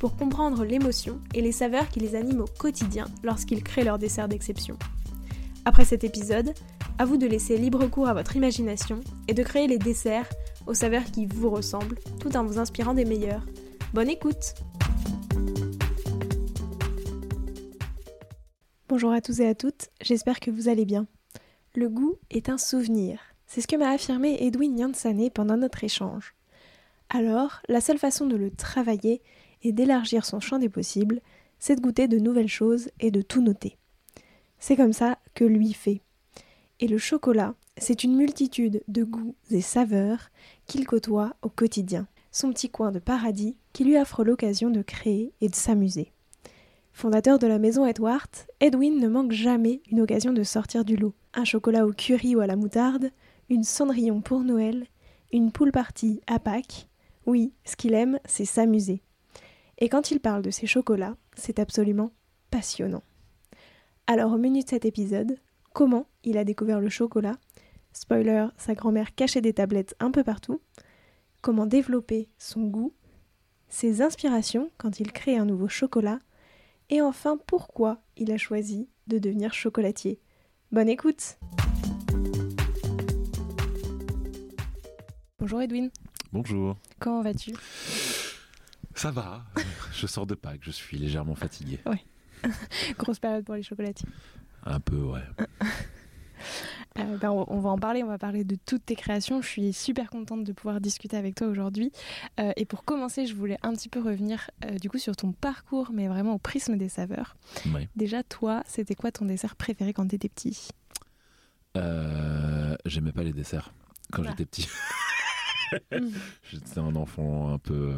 pour comprendre l'émotion et les saveurs qui les animent au quotidien lorsqu'ils créent leur dessert d'exception. Après cet épisode, à vous de laisser libre cours à votre imagination et de créer les desserts aux saveurs qui vous ressemblent tout en vous inspirant des meilleurs. Bonne écoute Bonjour à tous et à toutes, j'espère que vous allez bien. Le goût est un souvenir, c'est ce que m'a affirmé Edwin Yansane pendant notre échange. Alors, la seule façon de le travailler et d'élargir son champ des possibles, c'est de goûter de nouvelles choses et de tout noter. C'est comme ça que lui fait. Et le chocolat, c'est une multitude de goûts et saveurs qu'il côtoie au quotidien. Son petit coin de paradis qui lui offre l'occasion de créer et de s'amuser. Fondateur de la maison Edward, Edwin ne manque jamais une occasion de sortir du lot. Un chocolat au curry ou à la moutarde, une cendrillon pour Noël, une poule partie à Pâques. Oui, ce qu'il aime, c'est s'amuser. Et quand il parle de ses chocolats, c'est absolument passionnant. Alors au menu de cet épisode, comment il a découvert le chocolat, spoiler, sa grand-mère cachait des tablettes un peu partout, comment développer son goût, ses inspirations quand il crée un nouveau chocolat, et enfin pourquoi il a choisi de devenir chocolatier? Bonne écoute Bonjour Edwin. Bonjour. Comment vas-tu? Ça va, je sors de Pâques, je suis légèrement fatigué. Ouais. Grosse période pour les chocolatiers. Un peu, ouais. Euh, ben, on, va en parler, on va parler de toutes tes créations. Je suis super contente de pouvoir discuter avec toi aujourd'hui. Euh, et pour commencer, je voulais un petit peu revenir euh, du coup sur ton parcours, mais vraiment au prisme des saveurs. Déjà, toi, c'était quoi ton dessert préféré quand tu étais petit J'aimais pas les desserts quand ah. j'étais petit. J'étais un enfant un peu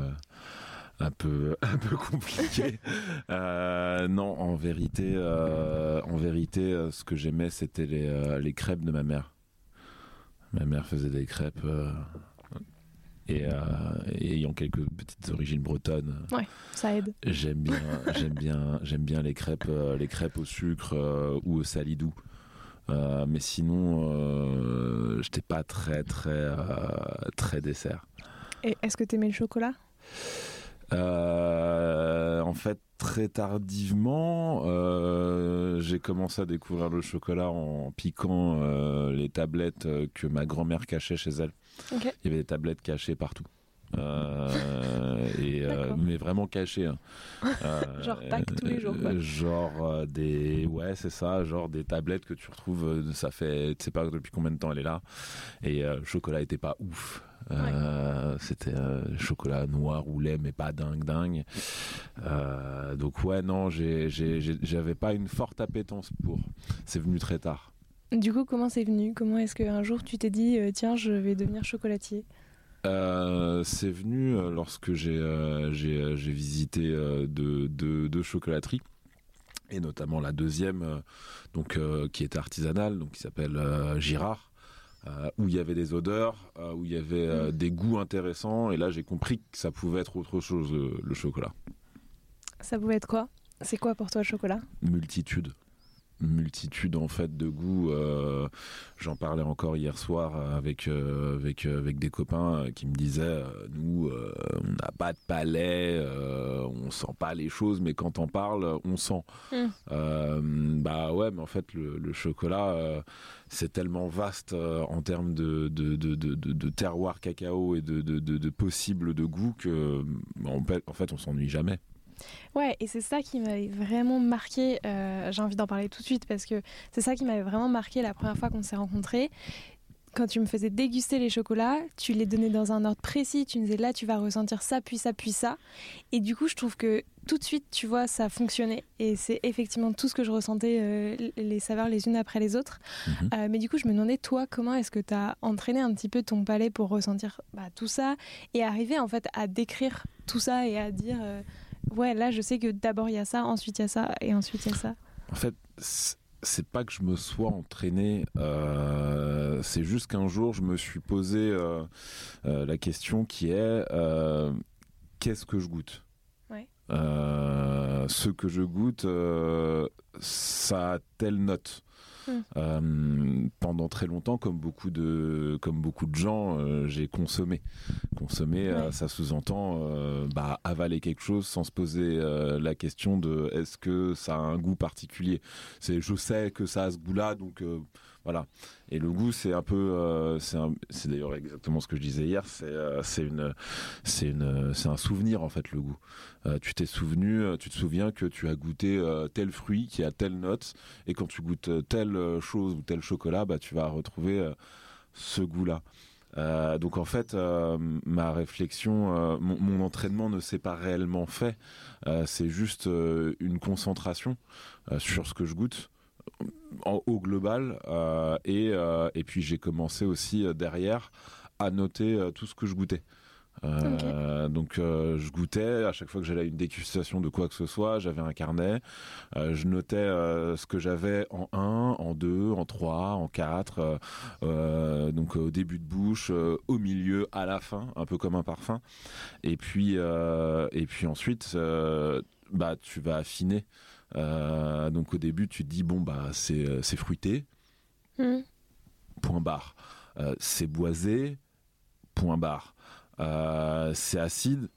un peu un peu compliqué. Euh, non, en vérité, euh, en vérité, euh, ce que j'aimais, c'était les, les, crêpes de ma mère. Ma mère faisait des crêpes. Et, ayant quelques petites origines bretonnes, ouais, ça aide. J'aime bien, j'aime bien, j'aime bien les crêpes, les crêpes au sucre ou au salidou. mais sinon, je j'étais pas très très très dessert. Et est-ce que tu aimais le chocolat? euh, en fait, très tardivement, euh, j'ai commencé à découvrir le chocolat en piquant euh, les tablettes que ma grand-mère cachait chez elle. Il y avait des tablettes cachées partout. et, mais vraiment cachées. Hein. genre pack tous les jours. Quoi. Genre des ouais c'est ça, genre des tablettes que tu retrouves. Ça fait tu sais pas depuis combien de temps elle est là. Et le chocolat était pas ouf. Euh, c'était euh, chocolat noir ou lait, mais pas dingue dingue. Euh, donc ouais, non, j'avais pas une forte appétence pour. C'est venu très tard. Du coup, comment c'est venu? Comment est-ce qu'un jour tu t'es dit, tiens, je vais devenir chocolatier? C'est venu lorsque j'ai visité deux, de chocolateries et notamment la deuxième donc qui était artisanale donc qui s'appelle Girard euh, où il y avait des odeurs, euh, où il y avait euh, des goûts intéressants. Et là, j'ai compris que ça pouvait être autre chose, le chocolat. Ça pouvait être quoi? C'est quoi pour toi le chocolat? Multitude multitude en fait de goûts. J'en parlais encore hier soir avec avec avec des copains qui me disaient nous on n'a pas de palais, on sent pas les choses, mais quand on parle, on sent. Mm. bah ouais, mais en fait le, le chocolat c'est tellement vaste euh, en termes de, de, terroir cacao et de, possibles de goût que en fait on s'ennuie jamais. Ouais, et c'est ça qui m'avait vraiment marqué. Euh, j'ai envie d'en parler tout de suite parce que c'est ça qui m'avait vraiment marqué la première fois qu'on s'est rencontrés quand tu me faisais déguster les chocolats, tu les donnais dans un ordre précis. Tu me disais là, tu vas ressentir ça, puis ça, puis ça. Et du coup, je trouve que tout de suite, tu vois, ça fonctionnait. Et c'est effectivement tout ce que je ressentais, euh, les saveurs les unes après les autres. Mhm. Euh, mais du coup, je me demandais, toi, comment est-ce que tu as entraîné un petit peu ton palais pour ressentir bah, tout ça et arriver en fait à décrire tout ça et à dire. Euh, ouais, là, je sais que d'abord il y a ça, ensuite il y a ça, et ensuite il y a ça. En fait, c'est pas que je me sois entraîné, euh, c'est juste qu'un jour je me suis posé euh, euh, la question qui est qu'est-ce que je goûte? Ce que je goûte, ça a telle note. Hmm. pendant très longtemps, comme beaucoup de, comme beaucoup de gens, j'ai consommé. Consommer, ça sous-entend bah, avaler quelque chose sans se poser la question de est-ce que ça a un goût particulier. C'est je sais que ça a ce goût-là, donc voilà. Et le goût, c'est un peu, euh, c'est d'ailleurs exactement ce que je disais hier. C'est euh, c'est une, c'est une, c'est un souvenir en fait le goût. Euh, tu t'es souvenu, tu te souviens que tu as goûté tel fruit qui a telle note, et quand tu goûtes telle chose ou tel chocolat, bah tu vas retrouver ce goût-là. donc en fait, ma réflexion, mon, mon, entraînement ne s'est pas réellement fait. c'est juste une concentration sur ce que je goûte au global. Euh, et, euh, et puis j'ai commencé aussi euh, derrière à noter tout ce que je goûtais. Donc je goûtais à chaque fois que j'allais à une dégustation de quoi que ce soit, j'avais un carnet, je notais ce que j'avais en 1, en 2, en 3, en 4, donc au début de bouche, au milieu, à la fin, un peu comme un parfum. Et puis et puis ensuite bah tu vas affiner euh, donc au début, tu te dis bon bah c'est euh, fruité, hmm. point barre. Euh, c'est boisé, point barre. c'est acide,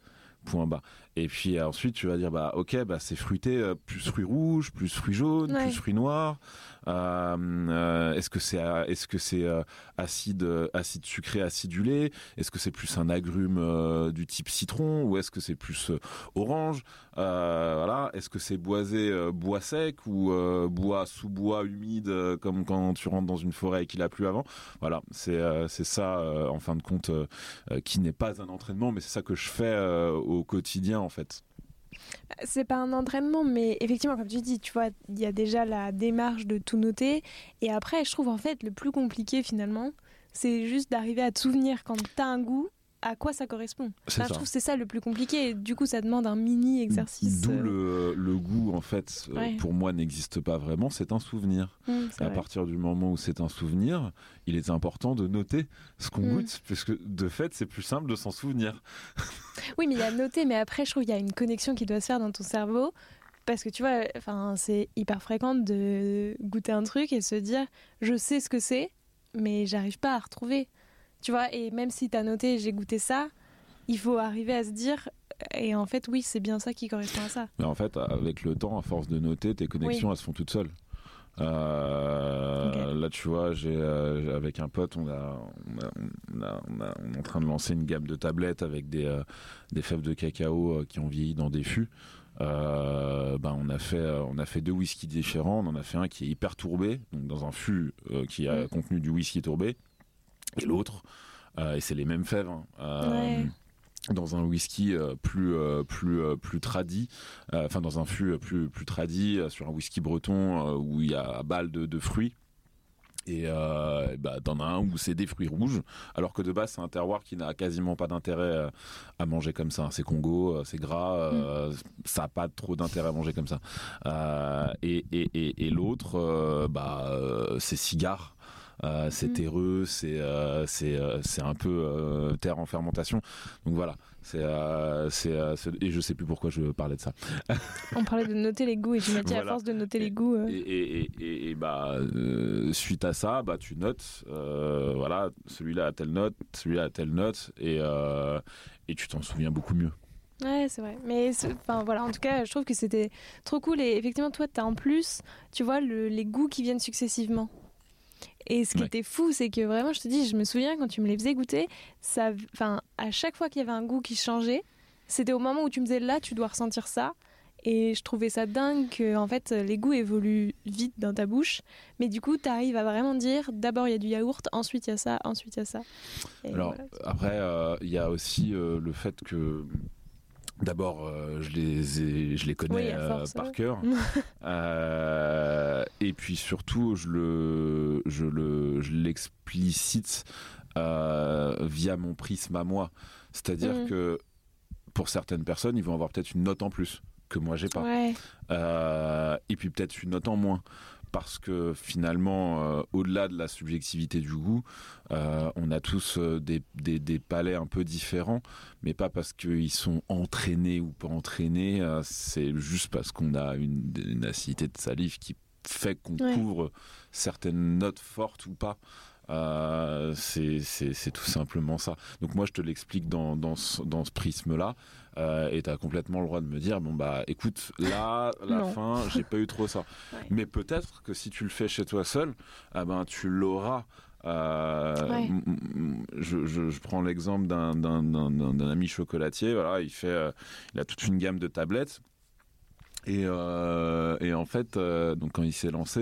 point bas. Et puis ensuite, tu vas dire bah ok, bah c'est fruité, plus fruits rouges, plus fruits jaunes, plus fruits noirs. Euh, euh, est-ce que c'est est-ce que c'est euh, acide acide sucré acidulé? Est-ce que c'est plus un agrume du type citron ou est-ce que c'est plus orange? Voilà. Est-ce que c'est boisé bois sec ou bois sous bois humide comme quand tu rentres dans une forêt et qu'il a plu avant? Voilà. C'est c'est ça en fin de compte qui n'est pas un entraînement, mais c'est ça que je fais au quotidien en fait. C'est pas un entraînement, mais effectivement, comme tu dis, tu vois, il y a déjà la démarche de tout noter. Et après, je trouve en fait le plus compliqué finalement, c'est juste d'arriver à te souvenir quand t'as un goût à quoi ça correspond. je trouve que c'est ça le plus compliqué. Du coup, ça demande un mini exercice. D'où euh. le, goût, en fait, euh, pour moi, n'existe pas vraiment. C'est un souvenir. Mmh, à partir du moment où c'est un souvenir, il est important de noter ce qu'on mmh. goûte, parce que de fait, c'est plus simple de s'en souvenir. oui, mais il y a noter, mais après, je trouve qu'il y a une connexion qui doit se faire dans ton cerveau. Parce que tu vois, enfin, c'est hyper fréquent de goûter un truc et se dire, je sais ce que c'est, mais j'arrive pas à retrouver. Tu vois, et même si tu as noté j'ai goûté ça, il faut arriver à se dire et en fait, oui, c'est bien ça qui correspond à ça. Mais en fait, avec le temps, à force de noter, tes connexions, elles se font toutes seules. Euh, là, tu vois, j'ai euh, avec un pote, on a, on, a, on, est en train de lancer une gamme de tablettes avec des, euh, des fèves de cacao qui ont vieilli dans des fûts. ben on a fait on a fait deux whiskies différents. On en a fait un qui est hyper tourbé, donc dans un fût qui a mm. contenu du whisky tourbé et l'autre, euh, et c'est les mêmes fèves. Hein, euh, dans un whisky euh, plus plus plus tradi enfin dans un fût plus plus tradi sur un whisky breton où il y a balle de, de fruits et bah, t'en as un où c'est des fruits rouges, alors que de base c'est un terroir qui n'a quasiment pas d'intérêt à manger comme ça. C'est Congo, c'est gras, mm. ça n'a pas trop d'intérêt à manger comme ça. et, et, et, et l'autre, bah, c'est cigare. Euh, c'est mm. terreux, c'est euh, c'est euh, c'est un peu terre en fermentation. Donc voilà, c'est c'est et je sais plus pourquoi je parlais de ça. On parlait de noter les goûts et tu m'as dit à force de noter les goûts. Et, et, et, bah suite à ça, bah tu notes, voilà, celui-là a telle note, celui-là a telle note et et tu t'en souviens beaucoup mieux. Ouais, c'est vrai. Mais enfin voilà, en tout cas, je trouve que c'était trop cool et effectivement toi tu as en plus, tu vois le, les goûts qui viennent successivement. Et ce qui était fou, c'est que vraiment, je te dis, je me souviens quand tu me les faisais goûter, ça, enfin, à chaque fois qu'il y avait un goût qui changeait, c'était au moment où tu me disais là, tu dois ressentir ça. Et je trouvais ça dingue que en fait les goûts évoluent vite dans ta bouche, mais du coup tu arrives à vraiment dire d'abord il y a du yaourt, ensuite il y a ça, ensuite il y a ça. Alors après euh, il y a aussi euh, le fait que D'abord, euh, je les je les connais euh, par cœur, euh, et puis surtout, je le je le je l'explicite via mon prisme à moi. C'est-à-dire mm. que pour certaines personnes, ils vont avoir peut-être une note en plus que moi j'ai pas. et puis peut-être une note en moins parce que finalement, au-delà de la subjectivité du goût, on a tous des, des, palais un peu différents, mais pas parce qu'ils sont entraînés ou pas entraînés, c'est juste parce qu'on a une, une, acidité de salive qui fait qu'on couvre certaines notes fortes ou pas. Euh, c'est tout simplement ça. Donc moi je te l'explique dans, dans, ce, dans ce prisme-là, euh, et tu as complètement le droit de me dire, bon bah écoute, là, la fin, j'ai pas eu trop ça. Mais peut-être que si tu le fais chez toi seul, ah ben, tu l'auras. Euh, je, je, prends l'exemple d'un ami chocolatier, voilà, il fait, il a toute une gamme de tablettes. Et, et en fait, donc quand il s'est lancé,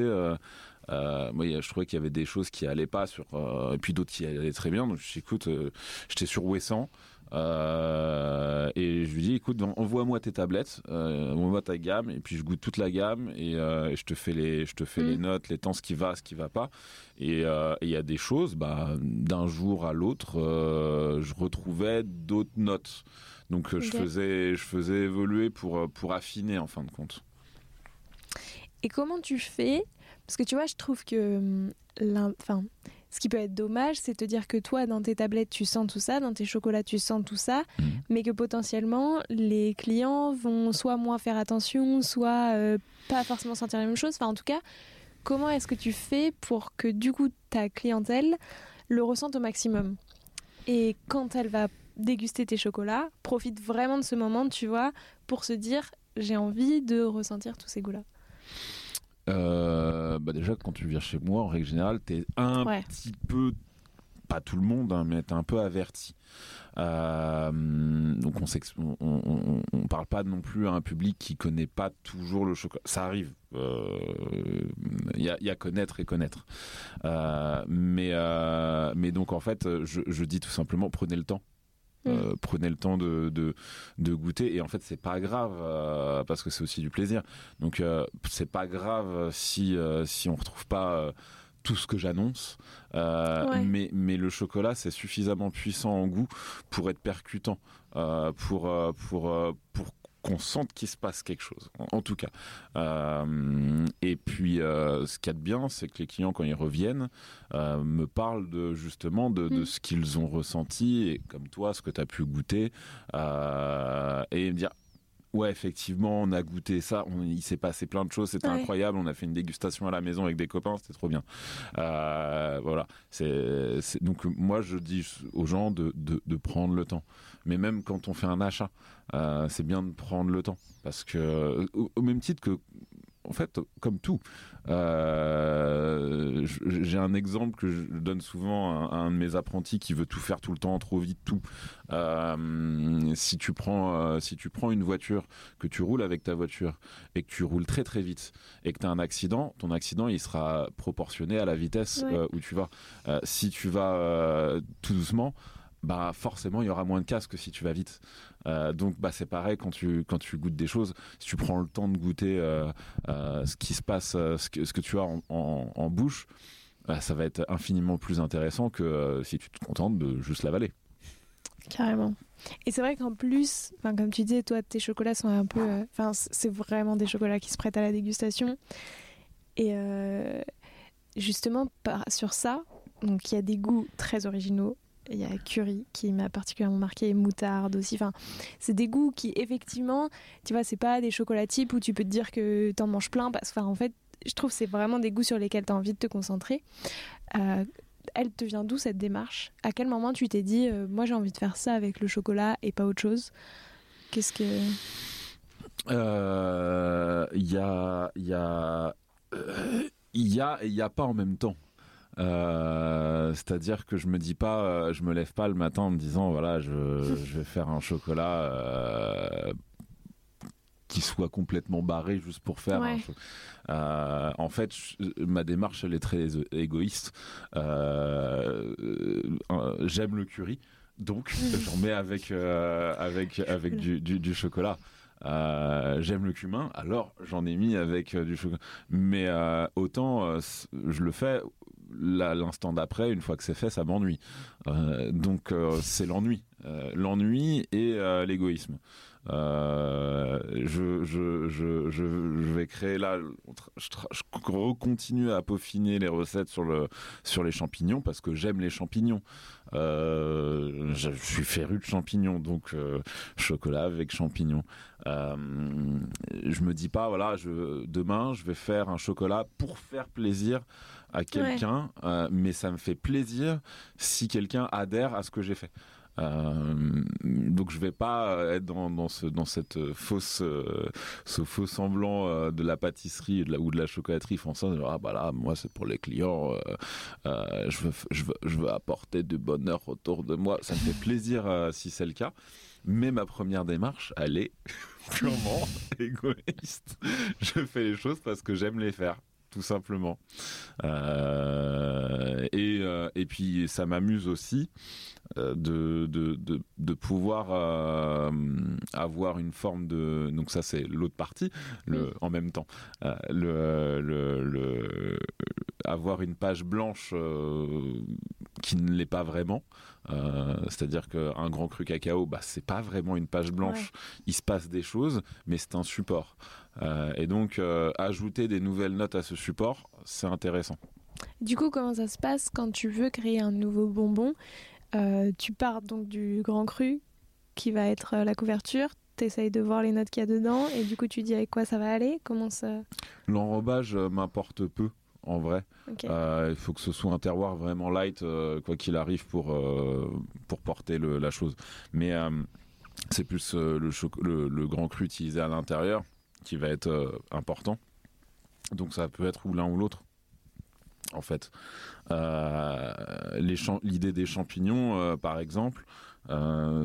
euh, moi, je trouvais qu'il y avait des choses qui allaient pas sur, euh, et puis d'autres qui allaient très bien. Donc, j'écoute, euh, j'étais sur Wesson. Euh, et je lui dis, écoute, envoie-moi tes tablettes, envoie-moi ta gamme, et puis je goûte toute la gamme et, je te fais les, je te fais les mm. notes, les temps, ce qui va, ce qui va pas. Et il y a des choses, bah, d'un jour à l'autre, je retrouvais d'autres notes. Donc je faisais, je faisais évoluer pour pour affiner en fin de compte. Et comment tu fais? Parce que tu vois, je trouve que hum, enfin, ce qui peut être dommage, c'est de te dire que toi, dans tes tablettes, tu sens tout ça, dans tes chocolats, tu sens tout ça, mmh. mais que potentiellement, les clients vont soit moins faire attention, soit euh, pas forcément sentir la même chose. Enfin, en tout cas, comment est-ce que tu fais pour que du coup, ta clientèle le ressente au maximum? Et quand elle va déguster tes chocolats, profite vraiment de ce moment, tu vois, pour se dire, j'ai envie de ressentir tous ces goûts-là. Euh, bah déjà, quand tu viens chez moi, en règle générale, t'es un petit peu, pas tout le monde, hein, mais t'es un peu averti. Euh, donc on, on, on, parle pas non plus à un public qui connaît pas toujours le chocolat. Ça arrive. Il euh, y, a, y, a, connaître et connaître. mais, mais donc en fait, je, je dis tout simplement, prenez le temps. Euh, mm. prenez le temps de, de, de, goûter. Et en fait c'est pas grave euh, parce que c'est aussi du plaisir. Donc euh, c'est pas grave si si on retrouve pas tout ce que j'annonce. Mais mais le chocolat c'est suffisamment puissant en goût pour être percutant pour pour pour qu'on sente qu'il se passe quelque chose, en, tout cas. Euh, et puis, euh, ce qu'il y a de bien, c'est que les clients, quand ils reviennent, euh, me parlent de justement de, de mm. ce qu'ils ont ressenti, et comme toi, ce que tu as pu goûter, et me dire Ouais, effectivement, on a goûté ça. il s'est passé plein de choses. C'était incroyable. On a fait une dégustation à la maison avec des copains. C'était trop bien. Euh, voilà. C'est, donc moi, je dis aux gens de, de, de, prendre le temps. Mais même quand on fait un achat, euh, c'est bien de prendre le temps parce que au même titre que en fait, comme tout, euh, j'ai un exemple que je donne souvent à, un de mes apprentis qui veut tout faire tout le temps, trop vite, tout. Euh, si tu prends, si tu prends une voiture, que tu roules avec ta voiture et que tu roules très très vite et que tu as un accident, ton accident il sera proportionné à la vitesse où tu vas. si tu vas tout doucement, bah forcément il y aura moins de casse que si tu vas vite. Euh, donc bah c'est pareil quand tu quand tu goûtes des choses, si tu prends le temps de goûter euh, euh, ce qui se passe, ce que, ce que tu as en, bouche, bah, ça va être infiniment plus intéressant que si tu te contentes de juste l'avaler. Carrément. Et c'est vrai qu'en plus, comme tu disais, toi, tes chocolats sont un peu. Enfin, c'est vraiment des chocolats qui se prêtent à la dégustation. Et justement, sur ça, donc il y a des goûts très originaux, il y a curry qui m'a particulièrement marqué, moutarde aussi. Enfin, c'est des goûts qui, effectivement, tu vois, c'est pas des chocolats types où tu peux te dire que t'en manges plein parce que, en fait, je trouve c'est vraiment des goûts sur lesquels tu as envie de te concentrer. Euh, elle te vient d'où cette démarche? À quel moment tu t'es dit, euh, moi j'ai envie de faire ça avec le chocolat et pas autre chose? Qu'est-ce que. Euh, il y a. Il y a. Il y a et il n'y a pas en même temps. Euh, c'est-à-dire que je me dis pas, euh, je me lève pas le matin en me disant voilà, je, vais faire un chocolat euh, qui soit complètement barré juste pour faire. en fait, ma démarche elle est très égoïste. J'aime le curry, donc j'en mets avec avec avec du, du chocolat. Euh, j'aime le cumin, alors j'en ai mis avec du chocolat. Mais autant je le fais l'instant d'après, une fois que c'est fait, ça m'ennuie. donc c'est l'ennui, l'ennui et l'égoïsme. Euh, je, je, je, je, vais créer là, je, continue à peaufiner les recettes sur, le, sur les champignons parce que j'aime les champignons. Euh, je, suis féru de champignons, donc euh, chocolat avec champignons. Je me dis pas, voilà, je, demain je vais faire un chocolat pour faire plaisir à quelqu'un, mais ça me fait plaisir si quelqu'un adhère à ce que j'ai fait. Euh, donc je vais pas être dans, ce, cette fausse, euh, faux semblant euh, de la pâtisserie ou de la chocolaterie française. ah bah là, moi c'est pour les clients, je, veux, je veux apporter du bonheur autour de moi. Ça me fait plaisir si c'est le cas. Mais ma première démarche, elle est purement égoïste. Je fais les choses parce que j'aime les faire tout simplement. Euh, et, euh, et puis ça m'amuse aussi euh, de, de, de, de, pouvoir avoir une forme de... Donc ça c'est l'autre partie, le, en même temps. le, le, le, avoir une page blanche qui ne l'est pas vraiment. C'est-à-dire qu'un grand cru cacao, bah, c'est pas vraiment une page blanche. Il se passe des choses, mais c'est un support. Euh, et donc, euh, ajouter des nouvelles notes à ce support, c'est intéressant. Du coup, comment ça se passe quand tu veux créer un nouveau bonbon euh, Tu pars donc du grand cru qui va être la couverture, tu essayes de voir les notes qu'il y a dedans et du coup tu dis avec quoi ça va aller? Comment ça? L'enrobage m'importe peu en vrai. il faut que ce soit un terroir vraiment light, quoi qu'il arrive, pour, pour porter la chose. Mais c'est plus le, le, grand cru utilisé à l'intérieur qui va être euh, important. Donc ça peut être ou l'un ou l'autre en fait. Euh, l'idée des champignons, euh, par exemple,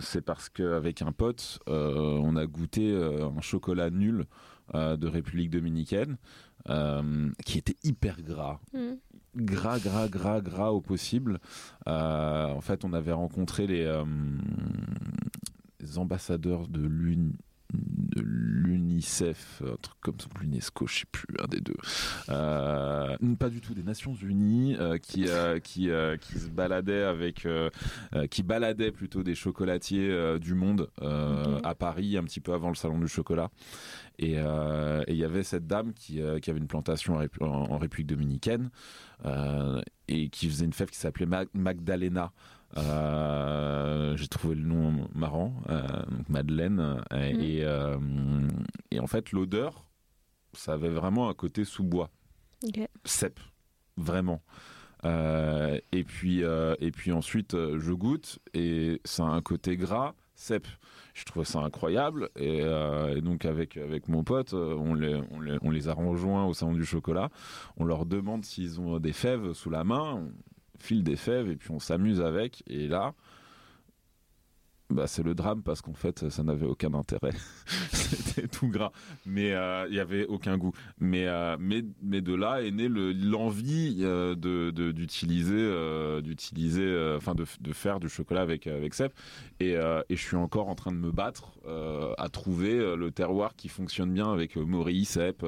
c'est parce qu'avec un pote, on a goûté un chocolat nul de République dominicaine, qui était hyper gras. Mm. Gras, gras, gras, gras au possible. en fait, on avait rencontré les, les ambassadeurs de l'Union l'UNICEF, un truc comme ça, l'UNESCO, je sais plus, un des deux. Euh, pas du tout, des Nations Unies euh, qui euh, qui qui se baladaient avec, qui baladaient plutôt des chocolatiers du monde à Paris, un petit peu avant le salon du chocolat. Et il y avait cette dame qui, qui avait une plantation en, République dominicaine et qui faisait une fève qui s'appelait Magdalena. Euh, j'ai trouvé le nom marrant, euh, Madeleine, euh, mm. et, et, en fait l'odeur, ça avait vraiment un côté sous-bois, cep, vraiment. et puis et puis ensuite je goûte et ça a un côté gras, cep. Je trouvais ça incroyable et, donc avec avec mon pote, on les, on les, on les a rejoints au salon du chocolat. On leur demande s'ils ont des fèves sous la main file des fèves et puis on s'amuse avec. Et là, bah, c'est le drame parce qu'en fait, ça n'avait aucun intérêt. C'était tout gras, mais euh, il n'y avait aucun goût. Mais, euh, mais, mais de là est née l'envie euh, de d'utiliser, d'utiliser, enfin de, de, faire du chocolat avec avec cèpe. Et, et je suis encore en train de me battre à trouver le terroir qui fonctionne bien avec Maurice, cèpe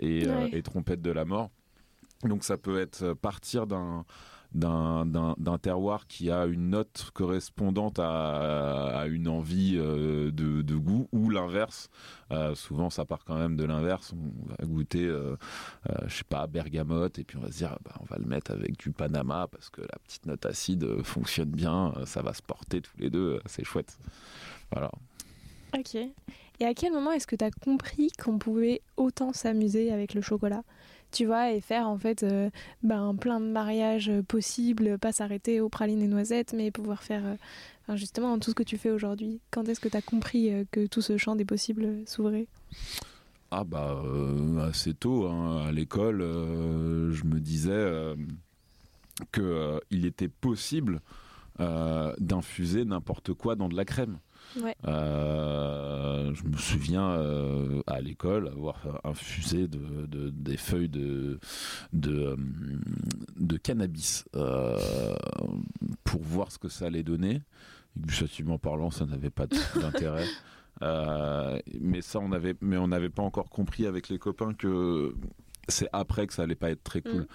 et, et trompette de la mort. Donc ça peut être partir d'un d'un terroir qui a une note correspondante à, à une envie euh, de, goût ou l'inverse. Euh, souvent, ça part quand même de l'inverse. On va goûter, euh, euh, je sais pas, bergamote et puis on va se dire, bah, on va le mettre avec du Panama parce que la petite note acide fonctionne bien, ça va se porter tous les deux, c'est chouette. Voilà. Ok. Et à quel moment est-ce que tu as compris qu'on pouvait autant s'amuser avec le chocolat? Tu vois, et faire en fait euh, ben, plein de mariages possibles, pas s'arrêter aux pralines et noisettes, mais pouvoir faire euh, justement tout ce que tu fais aujourd'hui. Quand est-ce que tu as compris euh, que tout ce champ des possibles s'ouvrait? Ah bah assez tôt, hein. à l'école, je me disais qu'il était possible d'infuser n'importe quoi dans de la crème. Euh, je me souviens euh, à l'école avoir infusé de, de, des feuilles de, de, de cannabis euh, pour voir ce que ça allait donner. Gustativement parlant, ça n'avait pas d'intérêt. mais ça, on avait, mais on n'avait pas encore compris avec les copains que c'est après que ça allait pas être très cool. Mm.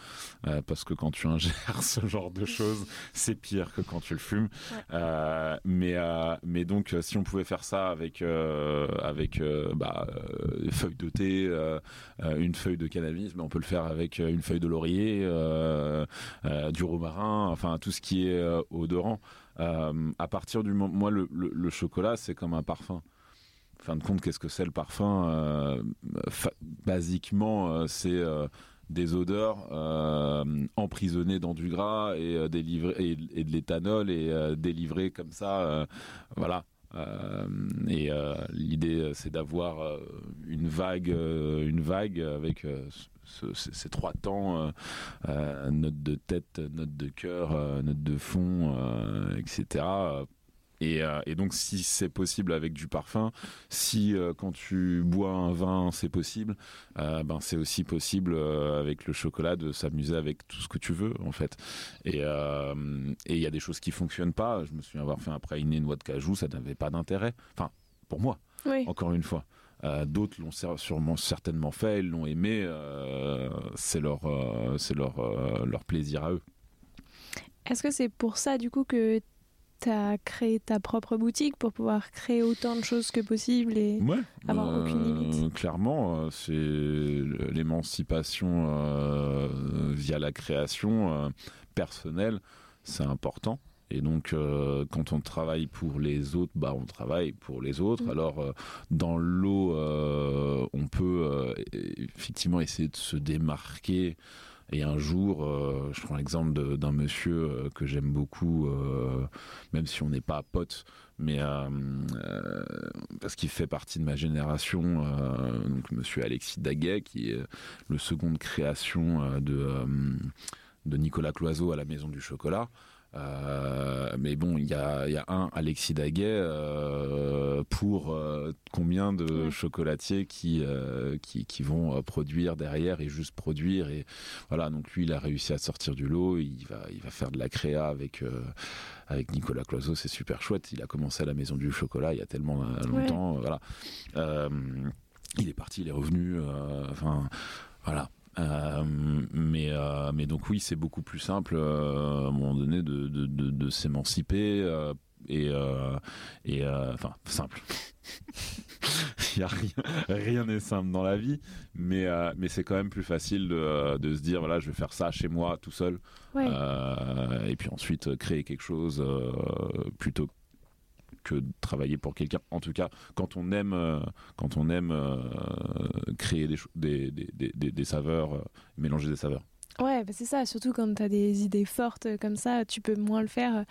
Euh, parce que quand tu ingères ce genre de choses c'est pire que quand tu le fumes. Euh, mais euh, mais donc si on pouvait faire ça avec avec bah, des feuilles de thé une feuille de cannabis mais on peut le faire avec une feuille de laurier du romarin enfin tout ce qui est odorant. À partir du moment moi le, le- le chocolat c'est comme un parfum fin de compte, qu'est-ce que c'est le parfum Euh, Basiquement, euh, c'est euh, des odeurs emprisonnées dans du gras et, de l'éthanol et délivrées comme ça. voilà. Et l'idée, c'est d'avoir une vague, une vague avec ce- ce- ces trois temps note de tête, note de cœur, note de fond, etc. Et, euh, et donc, si c'est possible avec du parfum, si euh, quand tu bois un vin, c'est possible, euh, ben c'est aussi possible avec le chocolat de s'amuser avec tout ce que tu veux, en fait. Et et il y a des choses qui fonctionnent pas. Je me souviens avoir fait un praliné noix de cajou, ça n'avait pas d'intérêt. Enfin, pour moi, Oui. encore une fois. D'autres l'ont sûrement certainement fait, ils l'ont aimé. c'est leur, c'est leur, leur plaisir à eux. Est-ce que c'est pour ça, du coup, que tu as créé ta propre boutique pour pouvoir créer autant de choses que possible et... Ouais, Avoir aucune limite. Clairement, euh, c'est l'émancipation euh, via la création euh, personnelle, c'est important. Et donc, euh, quand on travaille pour les autres, bah, on travaille pour les autres. Mm. Alors, euh, dans l'eau, euh, on peut euh, effectivement essayer de se démarquer. Et un jour, euh, je prends l'exemple d'un monsieur euh, que j'aime beaucoup, euh, même si on n'est pas potes, mais parce qu'il fait partie de ma génération, donc Monsieur Alexis Daguet, qui est le seconde création de, de Nicolas Cloiseau à la Maison du Chocolat. Euh, mais bon, il y a, y a un Alexis Daguet euh, pour euh, combien de Ouais. chocolatiers qui, qui, qui vont produire derrière et juste produire. Et voilà, donc lui, il a réussi à sortir du lot. Il va, il va faire de la créa avec, avec Nicolas Cloiseau, c'est super chouette. Il a commencé à la Maison du Chocolat il y a tellement longtemps. Voilà. Il est parti, il est revenu. Enfin, voilà. Euh, mais, euh, mais donc oui, c'est beaucoup plus simple euh, à un moment donné de, de, de, de s'émanciper et, et enfin simple. Il y a rien, rien n'est simple dans la vie, mais, mais c'est quand même plus facile de, de se dire voilà, je vais faire ça chez moi tout seul, Ouais. et puis ensuite créer quelque chose plutôt que de travailler pour quelqu'un. En tout cas, quand on aime, euh, quand on aime euh, créer des, des, des, des, saveurs, euh, mélanger des saveurs. Ouais, bah c'est ça, surtout quand tu as des idées fortes comme ça, tu peux moins le faire.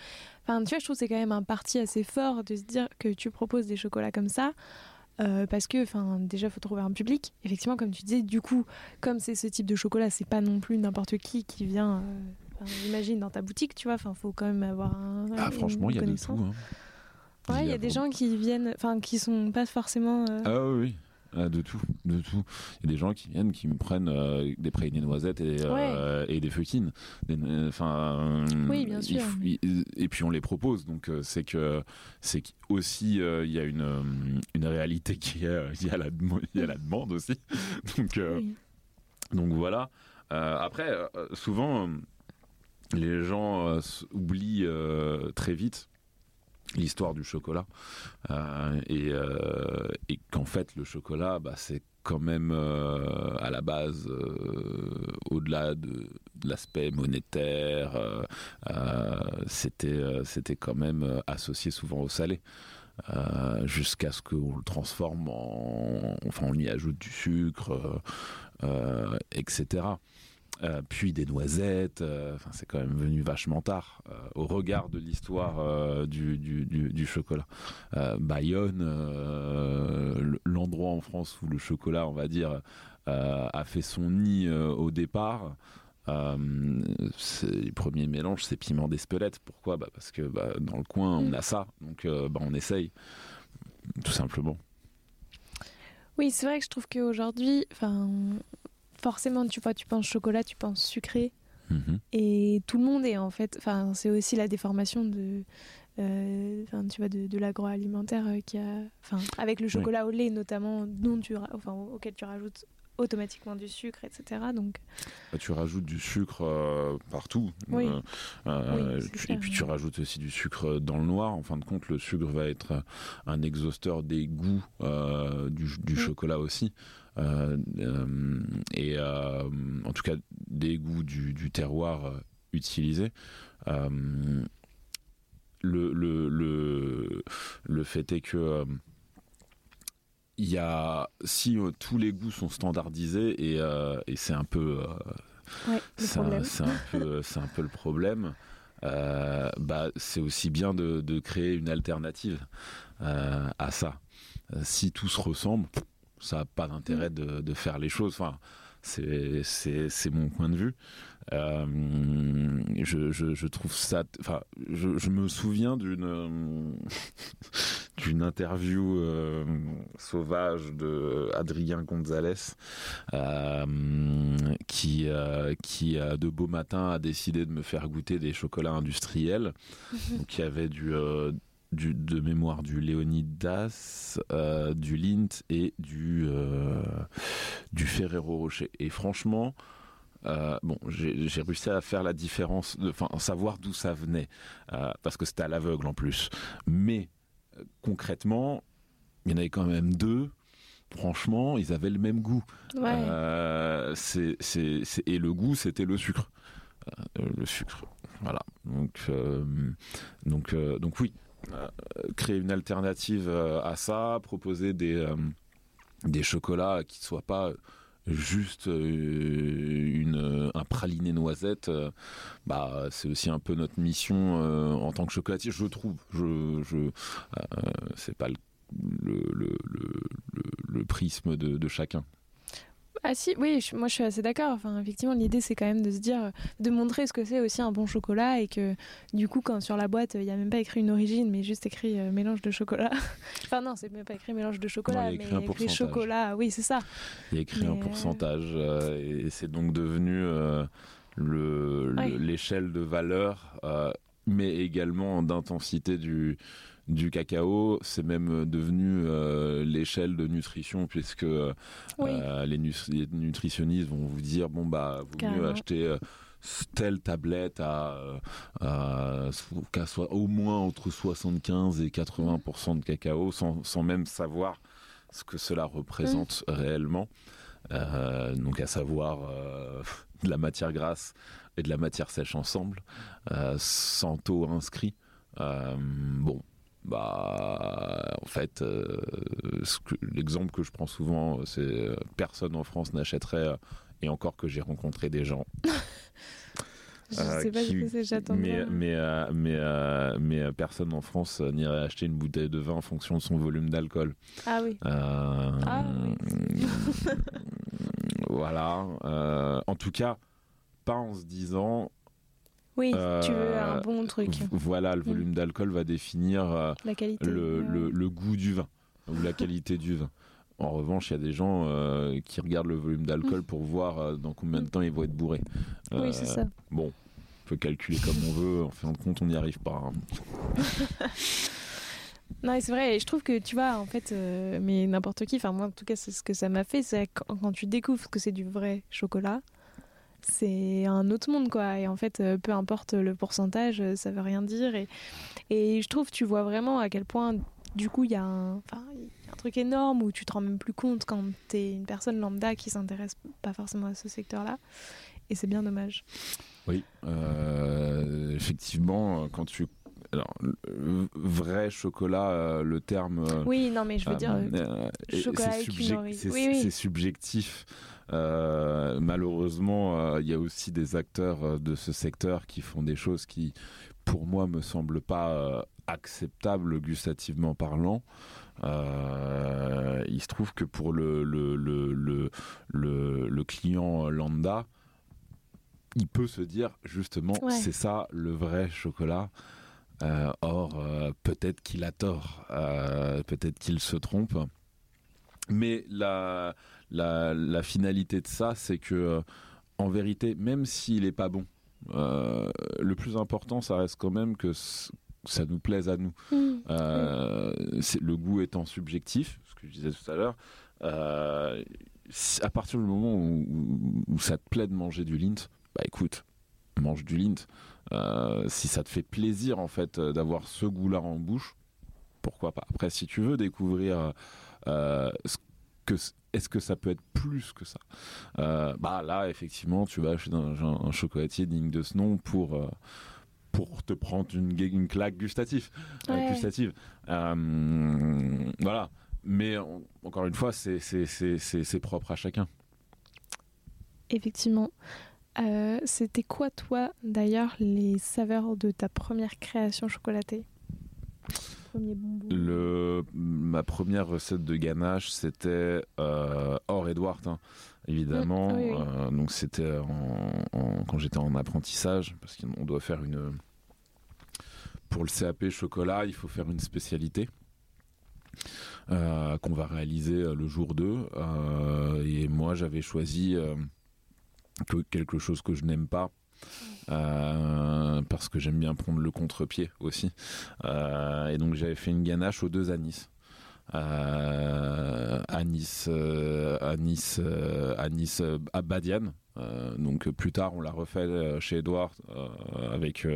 Enfin, tu vois, je trouve que c'est quand même un parti assez fort de se dire que tu proposes des chocolats comme ça. euh, parce que, enfin, déjà, faut trouver un public. Effectivement, comme tu disais, du coup, comme c'est ce type de chocolat, c'est pas non plus n'importe qui qui vient, euh, j'imagine, dans ta boutique, tu vois. Enfin, faut quand même avoir un. Ah, une franchement, il y a de tout. hein. Ouais, il y a des gens qui viennent, enfin, qui sont pas forcément. euh, Ah oui, oui. Ah, de tout, de tout. Il y a des gens qui viennent, qui me prennent euh, des pralinés noisettes et, euh, et des. Des- euh, Enfin, Oui, bien sûr. il- et puis on les propose. Donc c'est que c'est aussi il y a une une réalité qui est il y a la dem- il y a la demande aussi. Donc oui. donc voilà. Après, souvent, les gens oublient très vite l'histoire du chocolat Euh, et, euh, et qu'en fait le chocolat, bah, c'est quand même euh, à la base, au-delà de, l'aspect monétaire, c'était c'était quand même associé souvent au salé. Jusqu'à ce qu'on le transforme en enfin on y ajoute du sucre etc Euh, puis des noisettes euh, enfin c'est quand même venu vachement tard euh, au regard de l'histoire du, chocolat Bayonne l'endroit en France où le chocolat on va dire a fait son nid au départ les premiers mélanges, c'est piment d'Espelette. Pourquoi? Bah Parce que bah, dans le coin, on a ça. Donc, bah, on essaye. Tout simplement. Oui, c'est vrai que je trouve qu'aujourd'hui, forcément, tu vois, tu penses chocolat, tu penses sucré. Mhm. Et tout le monde est en fait. Enfin, c'est aussi la déformation de. euh, tu vois, de, de l'agroalimentaire euh, qui a. Enfin, avec le chocolat au lait notamment, dont tu, enfin, auquel tu rajoutes automatiquement du sucre, etc. Donc... Bah, tu rajoutes du sucre euh, partout. Oui. Euh, et puis tu rajoutes aussi du sucre dans le noir. En fin de compte, le sucre va être un exhausteur des goûts du, chocolat aussi. Et en tout cas, des goûts du, du terroir utilisé le, le, le, le, fait est que euh, il y a si euh, tous les goûts sont standardisés et, euh, et c'est un peu c'est un, peu c'est un peu le problème bah c'est aussi bien de, de, créer une alternative à ça. Si tout se ressemble ça n'a pas d'intérêt mm. de, de, faire les choses enfin c'est mon point de vue. Euh, je, je, trouve ça. Enfin, je, me souviens d'une d'une interview euh, sauvage de Adrien Gonzalez euh, qui qui de beau matin a décidé de me faire goûter des chocolats industriels. qui avait du du, de mémoire du Léonidas, euh, du Lint et du, euh, du Ferrero Rocher. Et franchement, euh, bon, j'ai réussi à faire la différence, enfin, savoir d'où ça venait, parce que c'était à l'aveugle en plus. Mais concrètement, il y en avait quand même deux. Franchement, ils avaient le même goût. et le goût, c'était le sucre. le sucre. Voilà. Donc, donc, donc oui, créer une alternative euh, à ça, proposer des, euh, des chocolats qui ne soient pas juste une, un praliné noisette, bah, c'est aussi un peu notre mission en tant que chocolatier, je trouve. Je, je c'est pas le, le, le, le prisme de chacun. Ah si, oui, moi je suis assez d'accord. Enfin, effectivement, l'idée c'est quand même de se dire, de montrer ce que c'est aussi un bon chocolat et que du coup, quand sur la boîte il n'y a même pas écrit une origine, mais juste écrit euh, mélange de chocolat. enfin non, c'est même pas écrit mélange de chocolat, mais écrit chocolat. Oui, c'est ça. Il y a écrit un euh, pourcentage euh, et c'est donc devenu le l'échelle de valeur, mais également d'intensité du du cacao, c'est même devenu euh, l'échelle de nutrition puisque euh, les, nutritionnistes vont vous dire bon bah vaut mieux acheter euh, telle tablette à, soit au moins entre 75 et 80% de cacao sans, sans, même savoir ce que cela représente mm. réellement. donc à savoir de la matière grasse et de la matière sèche ensemble, sans taux inscrit. bon, bah en fait euh, l'exemple que je prends souvent c'est euh, personne en France n'achèterait euh, et encore que j'ai rencontré des gens. Je sais pas qui, mais mais mais, mais personne en France n'irait acheter une bouteille de vin en fonction de son volume d'alcool. Ah oui. Ah, oui. voilà. En tout cas pas en se disant oui, tu veux un euh, bon truc. Voilà, le mm. volume d'alcool va définir euh, le, goût du vin ou la qualité du vin. En revanche, il y a des gens euh, qui regardent le volume d'alcool pour voir dans combien de temps ils vont être bourrés. oui, c'est ça. Bon, on peut calculer comme on veut. En fin de compte, on n'y arrive pas. Hein. non, c'est vrai. Et je trouve que tu vois, en fait, mais n'importe qui. Enfin, moi, en tout cas, c'est ce que ça m'a fait. C'est quand tu découvres que c'est du vrai chocolat c'est un autre monde quoi. Et en fait euh, peu importe le pourcentage euh, ça veut rien dire. Et, et je trouve tu vois vraiment à quel point du coup il y, a un, truc énorme où tu te rends même plus compte quand tu es une personne lambda qui s'intéresse pas forcément à ce secteur là et c'est bien dommage. Oui euh, effectivement quand tu alors, vrai chocolat, le terme. oui, non, mais je veux dire, chocolat C'est subjectif. Euh, malheureusement, euh, il y a aussi des acteurs euh, de ce secteur qui font des choses qui, pour moi, me semblent pas acceptables gustativement parlant. il se trouve que pour le, le, le, le, le client lambda, il peut se dire justement c'est ça le vrai chocolat. Or, peut-être qu'il a tort, peut-être qu'il se trompe. Mais la, la, finalité de ça, c'est que, euh, en vérité, même s'il est pas bon, euh, le plus important, ça reste quand même que ça nous plaise à nous. Mmh. Euh, le goût étant subjectif, ce que je disais tout à l'heure, à partir du moment où, ça te plaît de manger du lint, bah écoute, mange du lint. Si ça te fait plaisir en fait d'avoir ce goût-là en bouche, pourquoi pas. Après, si tu veux découvrir ce que est-ce que ça peut être plus que ça? Bah là, effectivement, tu vas acheter un, chocolatier digne de ce nom pour pour te prendre une, une claque gustative. gustative. voilà. Mais encore une fois, c'est propre à chacun. Effectivement. Euh, c'était quoi, toi, d'ailleurs, les saveurs de ta première création chocolatée? Le, ma première recette de ganache, c'était euh, Or Edward, hein, évidemment. Mm, euh, donc c'était quand j'étais en apprentissage, parce qu'on doit faire une. Pour le CAP chocolat, il faut faire une spécialité. Euh, qu'on va réaliser le jour 2. Euh, et moi, j'avais choisi quelque chose que je n'aime pas. parce que j'aime bien prendre le contre-pied aussi. et donc j'avais fait une ganache aux deux anis. anis, anis, anis Abadian, euh, donc plus tard, on l'a refait euh, chez Edouard euh, avec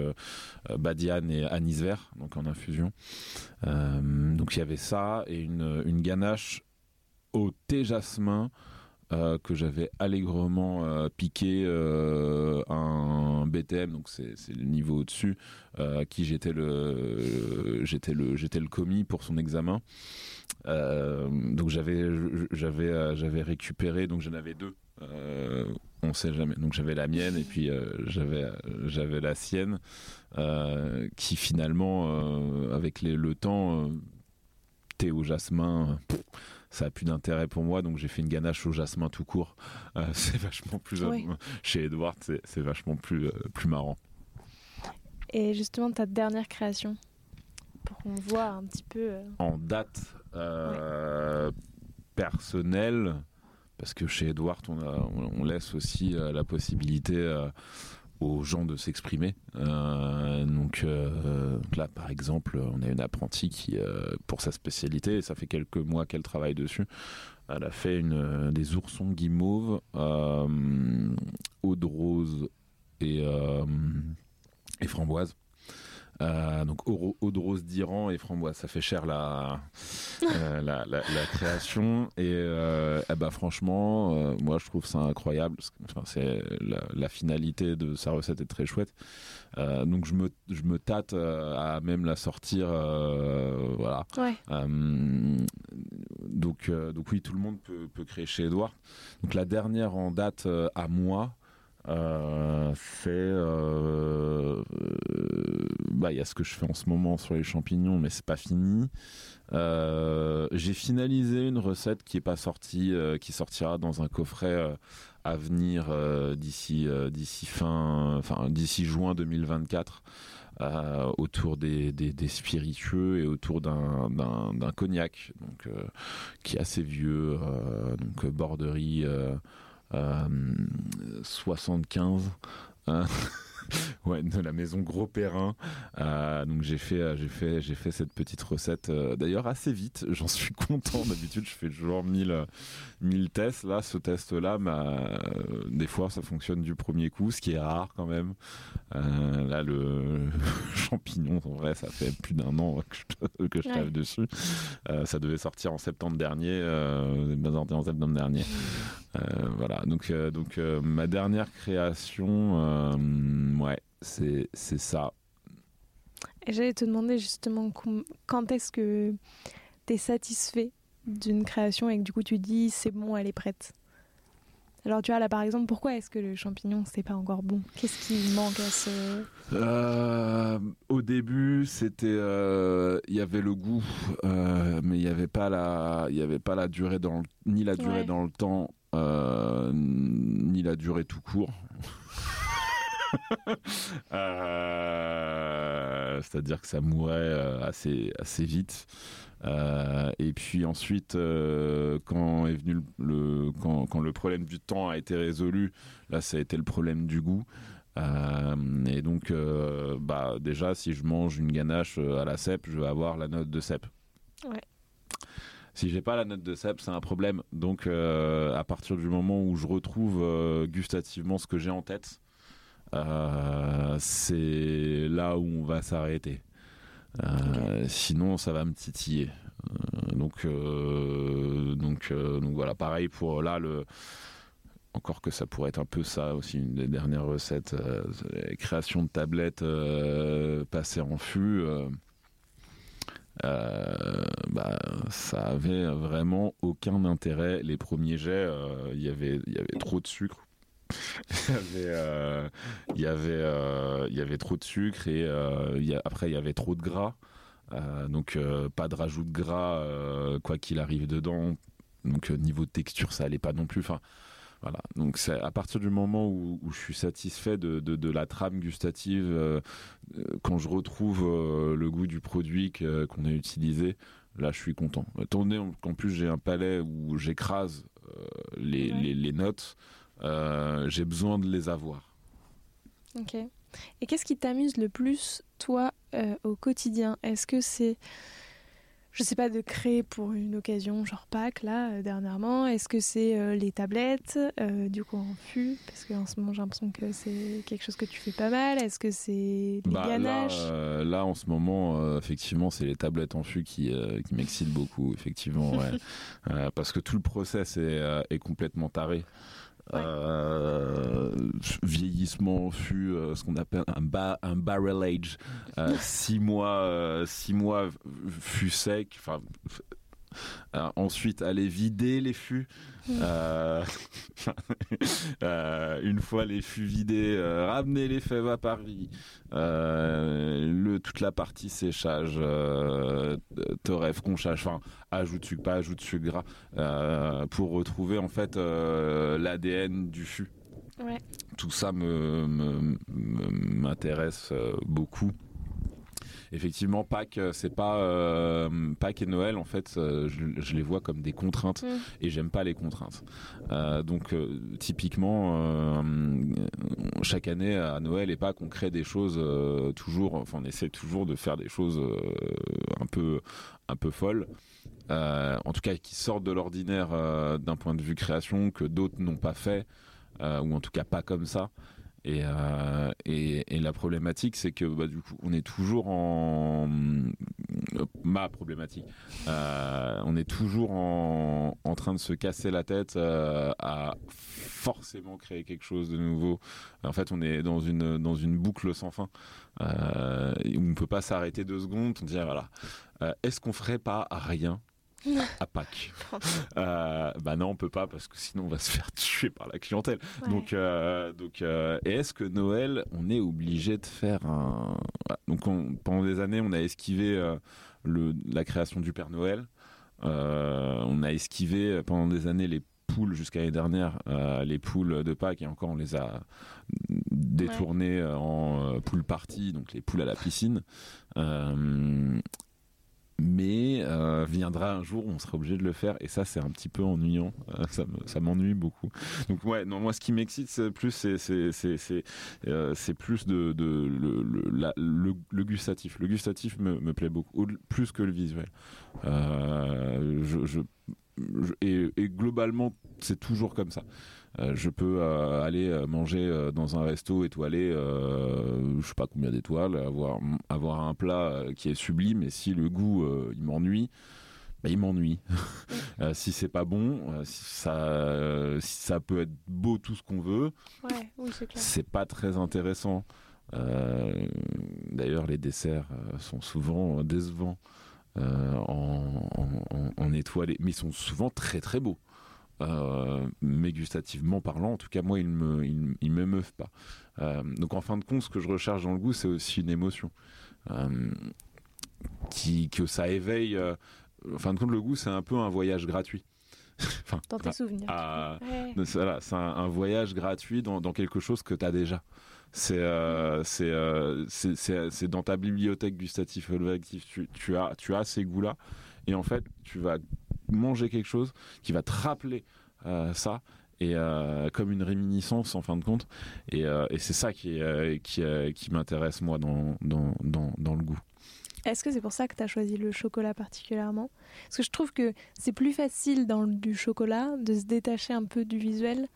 Badiane et Anis Vert, donc en infusion. donc il y avait ça et une, ganache au thé jasmin. Que j'avais allègrement piqué un BTM, donc c'est le niveau au-dessus, à qui j'étais le j'étais le le commis pour son examen. donc j'avais récupéré, donc j'en avais deux on sait jamais. Donc j'avais la mienne et puis euh, j'avais j'avais la sienne euh, qui finalement euh, avec le temps thé au jasmin ça a plus d'intérêt pour moi donc j'ai fait une ganache au jasmin tout court. c'est vachement plus chez Edward c'est vachement plus plus marrant. Et justement ta dernière création pour qu'on voit un petit peu en date personnelle parce que chez Edward, on, laisse aussi euh, la possibilité euh, aux gens de s'exprimer. Euh, donc là, par exemple, on a une apprentie qui, pour sa spécialité, ça fait quelques mois qu'elle travaille dessus, elle a fait une, des oursons guimauves, eau de rose et framboise. Euh, donc rose d'Iran et framboise, ça fait cher la, euh, la, création. Et, euh, eh ben, franchement, moi je trouve ça incroyable. Enfin, c'est la, finalité de sa recette est très chouette. donc je me, je me tâte à même la sortir. voilà. donc, donc oui, tout le monde peut, peut créer chez Edouard. Donc la dernière en date à moi. Euh, c'est euh, bah il y a ce que je fais en ce moment sur les champignons mais c'est pas fini. Euh, j'ai finalisé une recette qui est pas sortie qui sortira dans un coffret à venir d'ici d'ici fin enfin d'ici juin 2024 autour des, spiritueux et autour d'un, d'un, cognac donc qui est assez vieux donc borderie 75. Euh, ouais, de la maison Gros Perrin. Euh, donc j'ai fait, euh, j'ai fait, j'ai fait cette petite recette. Euh, d'ailleurs assez vite. J'en suis content. D'habitude, je fais toujours 1000, 1000 tests. Là, ce test-là, bah, des fois, ça fonctionne du premier coup, ce qui est rare quand même. là, le champignon, en vrai, ça fait plus d'un an que je, que dessus. ça devait sortir en septembre dernier. En septembre dernier. Voilà. Donc, donc ma dernière création ouais, c'est ça. Et j'allais te demander justement quand est-ce que tu es satisfait d'une création et que du coup tu dis c'est bon, elle est prête? Alors tu vois là par exemple, pourquoi est-ce que le champignon c'est pas encore bon? Qu'est-ce qui manque à ce euh, Au début, c'était, euh, il y avait le goût, euh, mais il n'y avait pas la, il y avait pas la durée dans, ni la durée dans le temps, ni la durée tout court. Euh, c'est-à-dire que ça mourait euh, assez, assez vite. Euh, et puis ensuite, quand est venu le, quand, quand, le problème du temps a été résolu, là, ça a été le problème du goût. et donc, bah, déjà, si je mange une ganache à la cèpe, je vais avoir la note de cèpe. Si j'ai pas la note de cèpe, c'est un problème. Donc, euh, à partir du moment où je retrouve euh, gustativement ce que j'ai en tête, euh, c'est là où on va s'arrêter. Sinon, ça va me titiller. donc, donc, donc voilà. Pareil pour là le. Encore que ça pourrait être un peu ça aussi, une des dernières recettes, création de tablettes passées en fût. Euh, bah, ça avait vraiment aucun intérêt. Les premiers jets, euh, il y avait, y avait trop de sucre. il y avait, euh, y avait, trop de sucre et après il y avait trop de gras. donc pas de rajout de gras quoi qu'il arrive dedans. Donc niveau texture ça allait pas non plus. Enfin voilà, donc c'est à partir du moment où, je suis satisfait de, la trame gustative, euh, euh, quand je retrouve euh, le goût du produit qu'on a utilisé, là je suis content. Donné qu'en plus j'ai un palais où j'écrase les, les, notes, j'ai besoin de les avoir. Ok. Et qu'est-ce qui t'amuse le plus, toi, au quotidien? Est-ce que c'est je sais pas, de créer pour une occasion, genre Pâques, là, euh, dernièrement Est-ce que c'est euh, les tablettes, euh, du coup en fût? Parce qu'en ce moment, j'ai l'impression que c'est quelque chose que tu fais pas mal. Est-ce que c'est les bah, ganaches? là, en ce moment, effectivement, c'est les tablettes en fût qui, qui m'excitent beaucoup, effectivement. parce que tout le process est, est complètement taré. Euh, vieillissement fut euh, ce qu'on appelle un, un barrel age. Euh, six mois, six mois fut sec. Enfin, euh, ensuite, aller vider les fûts. Euh, euh, une fois les fûts vidés, ramener les fèves à Paris. le, toute la partie séchage, toref, conchage, enfin, ajoute sucre, pas ajoute sucre gras, pour retrouver en fait l'ADN du fût. Tout ça m'intéresse beaucoup effectivement, Pâques, euh, c'est pas euh, Pâques et Noël. En fait, euh, je, les vois comme des contraintes mm. et j'aime pas les contraintes. donc, typiquement, chaque année à Noël et Pâques, on crée des choses toujours. Enfin, on essaie toujours de faire des choses un peu un peu folles. en tout cas, qui sortent de l'ordinaire d'un point de vue création que d'autres n'ont pas fait. ou en tout cas pas comme ça. Euh, et, et, la problématique, c'est que bah, du coup, on est toujours en ma problématique. Euh, on est toujours en, en, train de se casser la tête euh, à forcément créer quelque chose de nouveau. En fait, on est dans une dans une boucle sans fin on peut pas s'arrêter deux secondes. On dit voilà, est-ce qu'on ferait pas rien à Pâques. euh, bah non, on peut pas parce que sinon on va se faire tuer par la clientèle. Donc, euh, donc, euh, et est-ce que Noël, on est obligé de faire un Donc, pendant des années, on a esquivé le, la création du Père Noël. on a esquivé pendant des années les poules jusqu'à l'année dernière, les poules de Pâques et encore on les a détournées en poules parties, donc les poules à la piscine mais euh, viendra un jour où on sera obligé de le faire. Et ça c'est un petit peu ennuyant. Euh, ça m'ennuie beaucoup. Donc ouais non moi ce qui m'excite plus c'est c'est euh, plus de, le, gustatif. Le gustatif me, plaît beaucoup plus que le visuel. Et, globalement, c'est toujours comme ça. Euh, je peux euh, aller euh, manger dans un resto étoilé, je sais pas combien d'étoiles, avoir avoir un plat qui est sublime, et si le goût il m'ennuie, bah, il m'ennuie. si c'est pas bon, si ça, si ça peut être beau tout ce qu'on veut, ouais, oui, c'est pas très intéressant. D'ailleurs, les desserts sont souvent décevants. En, en, étoilé, mais ils sont souvent très très beaux. Euh, mais gustativement parlant, en tout cas moi, ils me, ils, m'émeuvent pas. Euh, donc en fin de compte, ce que je recherche dans le goût, c'est aussi une émotion. qui, que ça éveille. en fin de compte, le goût, c'est un peu un voyage gratuit. enfin, dans tes souvenirs. c'est un, voyage gratuit dans, dans quelque chose que tu as déjà. Euh, euh, c'est c'est dans ta bibliothèque gustative olfactive. Tu, tu, as, tu as ces goûts-là. Et en fait, tu vas manger quelque chose qui va te rappeler euh, ça. Et comme une réminiscence en fin de compte. Et, et c'est ça qui, qui, qui m'intéresse moi dans, dans, dans, dans, le goût. Est-ce que c'est pour ça que tu as choisi le chocolat particulièrement? Parce que je trouve que c'est plus facile dans du chocolat de se détacher un peu du visuel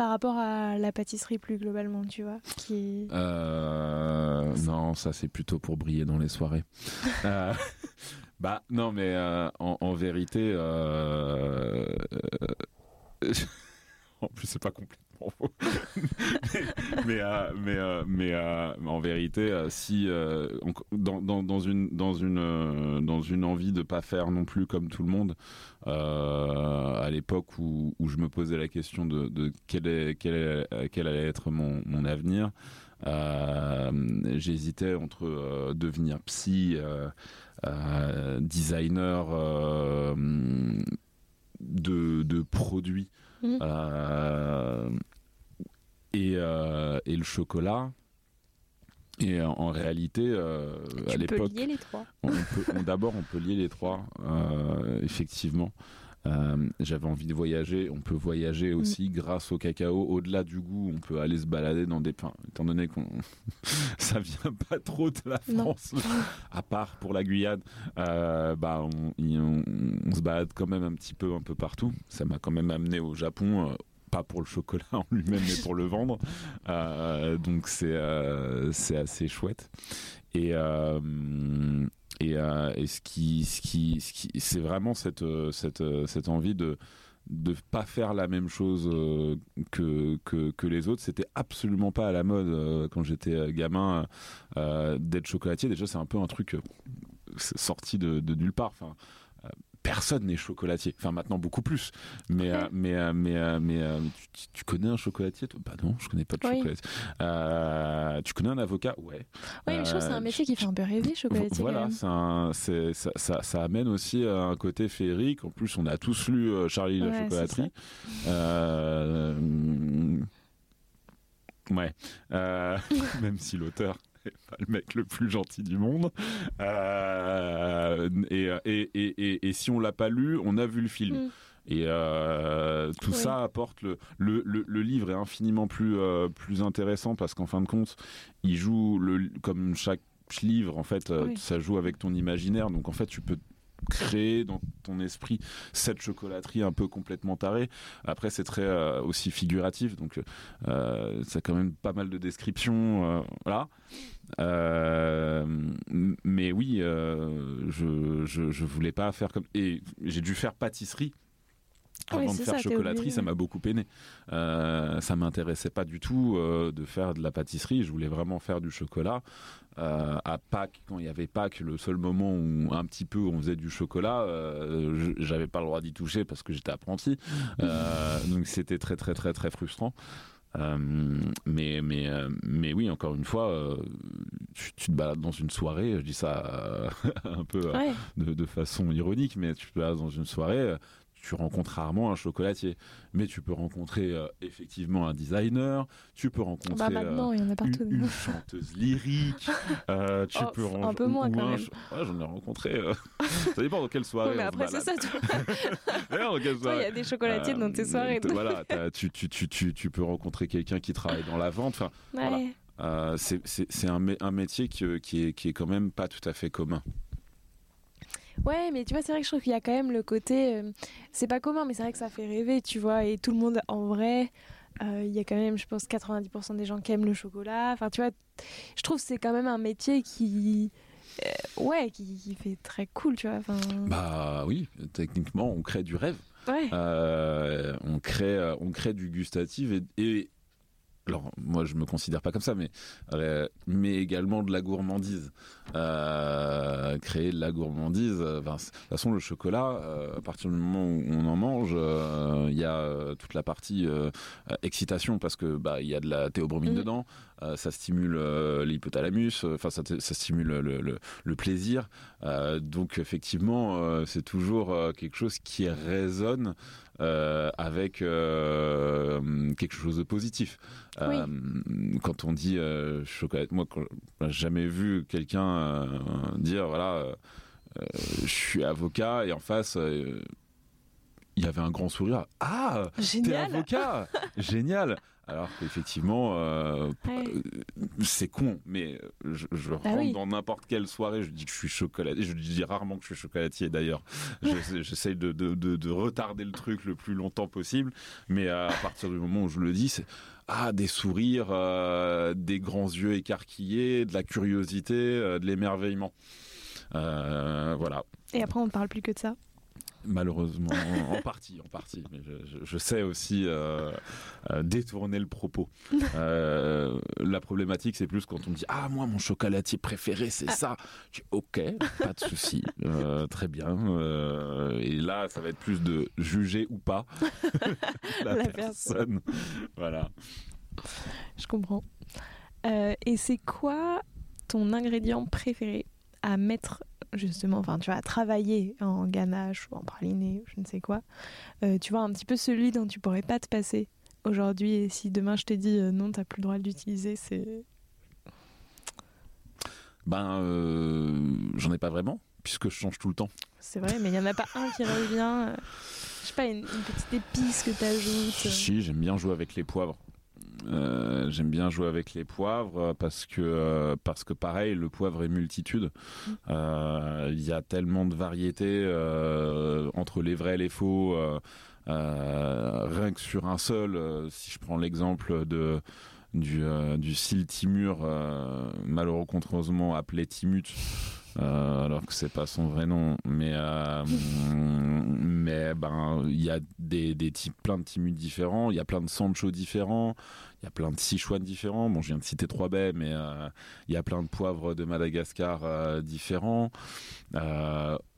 par rapport à la pâtisserie plus globalement, tu vois qui... Euh, non, ça c'est plutôt pour briller dans les soirées. euh, bah non, mais euh, en, vérité, euh, en plus c'est pas complètement faux. mais euh, mais euh, mais, euh, en vérité, si dans, dans, une dans une dans une envie de pas faire non plus comme tout le monde, à l'époque où, je me posais la question de, de quel quel quel allait être mon, mon avenir. J'hésitais entre devenir psy, designer de, de produits mmh. euh, et, euh, et, le chocolat. Et en, réalité, euh, à l'époque, lier les trois. D'abord, on peut lier les trois, effectivement. Euh, j'avais envie de voyager. On peut voyager aussi mmh. grâce au cacao. Au-delà du goût, on peut aller se balader dans des. Enfin, étant donné qu'on ça vient pas trop de la France, à part pour la Guyane, euh, bah on, on, on, se balade quand même un petit peu un peu partout. Ça m'a quand même amené au Japon. Euh, pas pour le chocolat en lui-même, mais pour le vendre. Euh, donc c'est c'est assez chouette. Et et, euh, et, ce qui, ce qui, ce qui c'est vraiment cette, cette, cette envie de de pas faire la même chose euh, que, que, les autres. C'était absolument pas à la mode euh, quand j'étais gamin euh, d'être chocolatier. Déjà c'est un peu un truc sorti de, de nulle part personne n'est chocolatier. Enfin, maintenant beaucoup plus. Mais, euh, mais, euh, mais, euh, mais, tu, tu, connais un chocolatier toi? Bah non, je connais pas de oui. chocolatier. tu connais un avocat? Ouais. Oui, mais je trouve que c'est un métier qui fait un peu rêver, chocolatier. Voilà, un, ça, ça, ça, amène aussi un côté féerique. En plus, on a tous lu Charlie ouais, la chocolaterie. Ouais. même si l'auteur pas le mec le plus gentil du monde. Euh, et, et, et, et, si on l'a pas lu, on a vu le film. Mm. Et euh, tout oui. ça apporte le, le, le, le, livre est infiniment plus euh, plus intéressant parce qu'en fin de compte, il joue le comme chaque livre en fait, oui. ça joue avec ton imaginaire. Donc en fait, tu peux créer dans ton esprit cette chocolaterie un peu complètement tarée. Après, c'est très euh, aussi figuratif, donc euh, ça a quand même pas mal de descriptions. Euh, voilà. mais oui, je, je, je voulais pas faire comme. Et j'ai dû faire pâtisserie avant oui, de faire ça, chocolaterie, ça m'a beaucoup peiné. Euh, ça m'intéressait pas du tout euh, de faire de la pâtisserie. Je voulais vraiment faire du chocolat. Euh, à Pâques, quand il y avait Pâques, le seul moment où un petit peu on faisait du chocolat, euh, j'avais pas le droit d'y toucher parce que j'étais apprenti. Donc c'était très très très très frustrant. Euh, mais mais mais oui encore une fois tu, tu, te balades dans une soirée je dis ça un peu ouais. de, de, façon ironique mais tu te balades dans une soirée tu rencontres rarement un chocolatier, mais tu peux rencontrer euh, effectivement un designer, tu peux rencontrer bah maintenant, euh, il y en a partout, une, une, chanteuse lyrique, euh, tu oh, peux un peu moins quand un, même. Ouais, j'en ai rencontré. Ça dépend dans quelle soirée. Ouais, mais après c'est ça. Toi, il y a des chocolatiers dans tes soirées. voilà, tu, tu, tu, tu, tu peux rencontrer quelqu'un qui travaille dans la vente. Enfin, ouais. voilà. C'est un, un métier qui, qui, est, qui est quand même pas tout à fait commun. Ouais, mais tu vois, c'est vrai que je trouve qu'il y a quand même le côté. Euh, c'est pas commun, mais c'est vrai que ça fait rêver, tu vois. Et tout le monde, en vrai, euh, il y a quand même, je pense, 90% des gens qui aiment le chocolat. Enfin, tu vois, je trouve que c'est quand même un métier qui. Euh, ouais, qui, qui, fait très cool, tu vois. Bah oui, techniquement, on crée du rêve. Ouais. On, crée, on crée du gustatif et, et alors moi je me considère pas comme ça, mais euh, mais également de la gourmandise. Euh, créer de la gourmandise. Enfin, de toute façon, le chocolat, euh, à partir du moment où on en mange, il euh, y a euh, toute la partie euh, excitation parce que bah il y a de la théobromine mmh. dedans. Ça stimule l'hypothalamus. Enfin, ça, ça, stimule le, le, le plaisir. donc effectivement, c'est toujours quelque chose qui résonne avec quelque chose de positif. Oui. Euh, quand on dit euh, chocolat, moi, j'ai jamais vu quelqu'un euh, dire voilà, je suis avocat et en face il y avait un grand sourire. Ah, t'es avocat Génial Alors qu'effectivement, euh, Ouais. euh, c'est con, mais je, je Bah rentre oui. dans n'importe quelle soirée, je dis que je suis chocolatier. Je dis rarement que je suis chocolatier d'ailleurs. Je- J'essaye de, de, de, de retarder le truc le plus longtemps possible, mais à partir du moment où je le dis, c'est ah des sourires, euh, des grands yeux écarquillés, de la curiosité, euh, de l'émerveillement. Euh, voilà. Et après, on ne parle plus que de ça. Malheureusement, en, partie, en partie. Mais je, sais aussi euh, euh, détourner le propos. Euh, la problématique, c'est plus quand on me dit Ah, moi, mon chocolatier préféré, c'est ça. Je dis Ok, pas de souci, très bien. Et là, ça va être plus de juger ou pas la, La personne. Voilà. Je comprends. Et c'est quoi ton ingrédient préféré à mettre justement, enfin tu vois, à travailler en ganache ou en praliné ou je ne sais quoi Euh, Tu vois, un petit peu celui dont tu pourrais pas te passer aujourd'hui et si demain je t'ai dit euh, non, t'as plus le droit de l'utiliser, c'est... Ben, euh, j'en ai pas vraiment, puisque je change tout le temps. C'est vrai, mais il y en a pas un qui revient. je sais pas, une, une petite épice que t'ajoutes. Si, j'aime bien jouer avec les poivres. Euh, j'aime bien jouer avec les poivres euh, parce que euh, parce que pareil le poivre est multitude. Euh, il y a tellement de variétés euh, entre les vrais et les faux rien que sur un seul euh, si je prends l'exemple de du, du cil timur euh, malheureusement appelé timut euh, alors que c'est pas son vrai nom mais euh, mais ben il y a des, des types plein de timuts différents il y a plein de sancho différents il y a plein de sichuan différents bon je viens de citer trois baies mais euh, il y a plein de poivres de Madagascar différents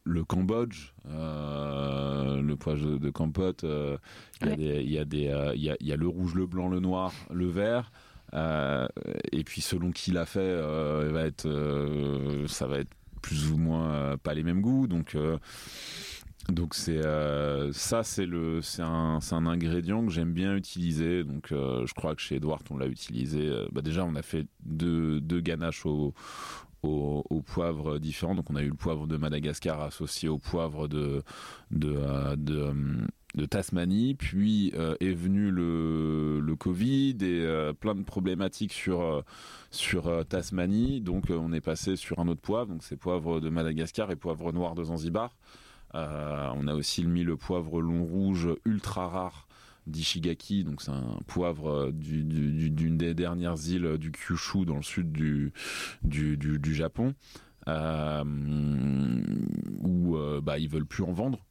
le Cambodge, le poivre de Campote, il y a Ouais. des- y a des, il y a, il y a le rouge, le blanc, le noir, le vert. Euh, et puis selon qui l'a fait, euh, il va être, euh, ça va être plus ou moins euh, pas les mêmes goûts. Donc euh, donc c'est euh, ça c'est le c'est un un ingrédient que j'aime bien utiliser. Donc je crois que chez Edward on l'a utilisé. bah déjà on a fait deux deux ganaches au au, poivre différents. Donc on a eu le poivre de Madagascar associé au poivre de de de Tasmanie, puis euh, est venu le, Covid et euh, plein de problématiques sur euh, sur Tasmanie. Donc on est passé sur un autre poivre, donc c'est poivre de Madagascar et poivre noir de Zanzibar. On a aussi mis le poivre long rouge ultra rare d'Ishigaki, donc c'est un poivre du- du- du- d'une des dernières îles du Kyushu dans le sud du, du, du, Japon, où euh, bah, ils veulent plus en vendre.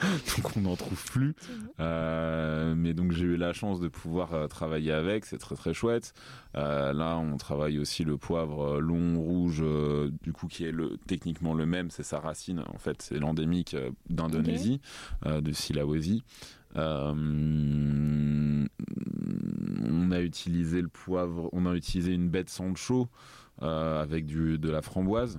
donc on n'en trouve plus. Euh, mais donc j'ai eu la chance de pouvoir euh, travailler avec, c'est très très chouette. Euh, là on travaille aussi le poivre long rouge, euh, du coup qui est le techniquement le même, c'est sa racine en fait, c'est l'endémique d'Indonésie, de Sulawesi. On a utilisé le poivre, on a utilisé une baie de sancho avec du, de la framboise.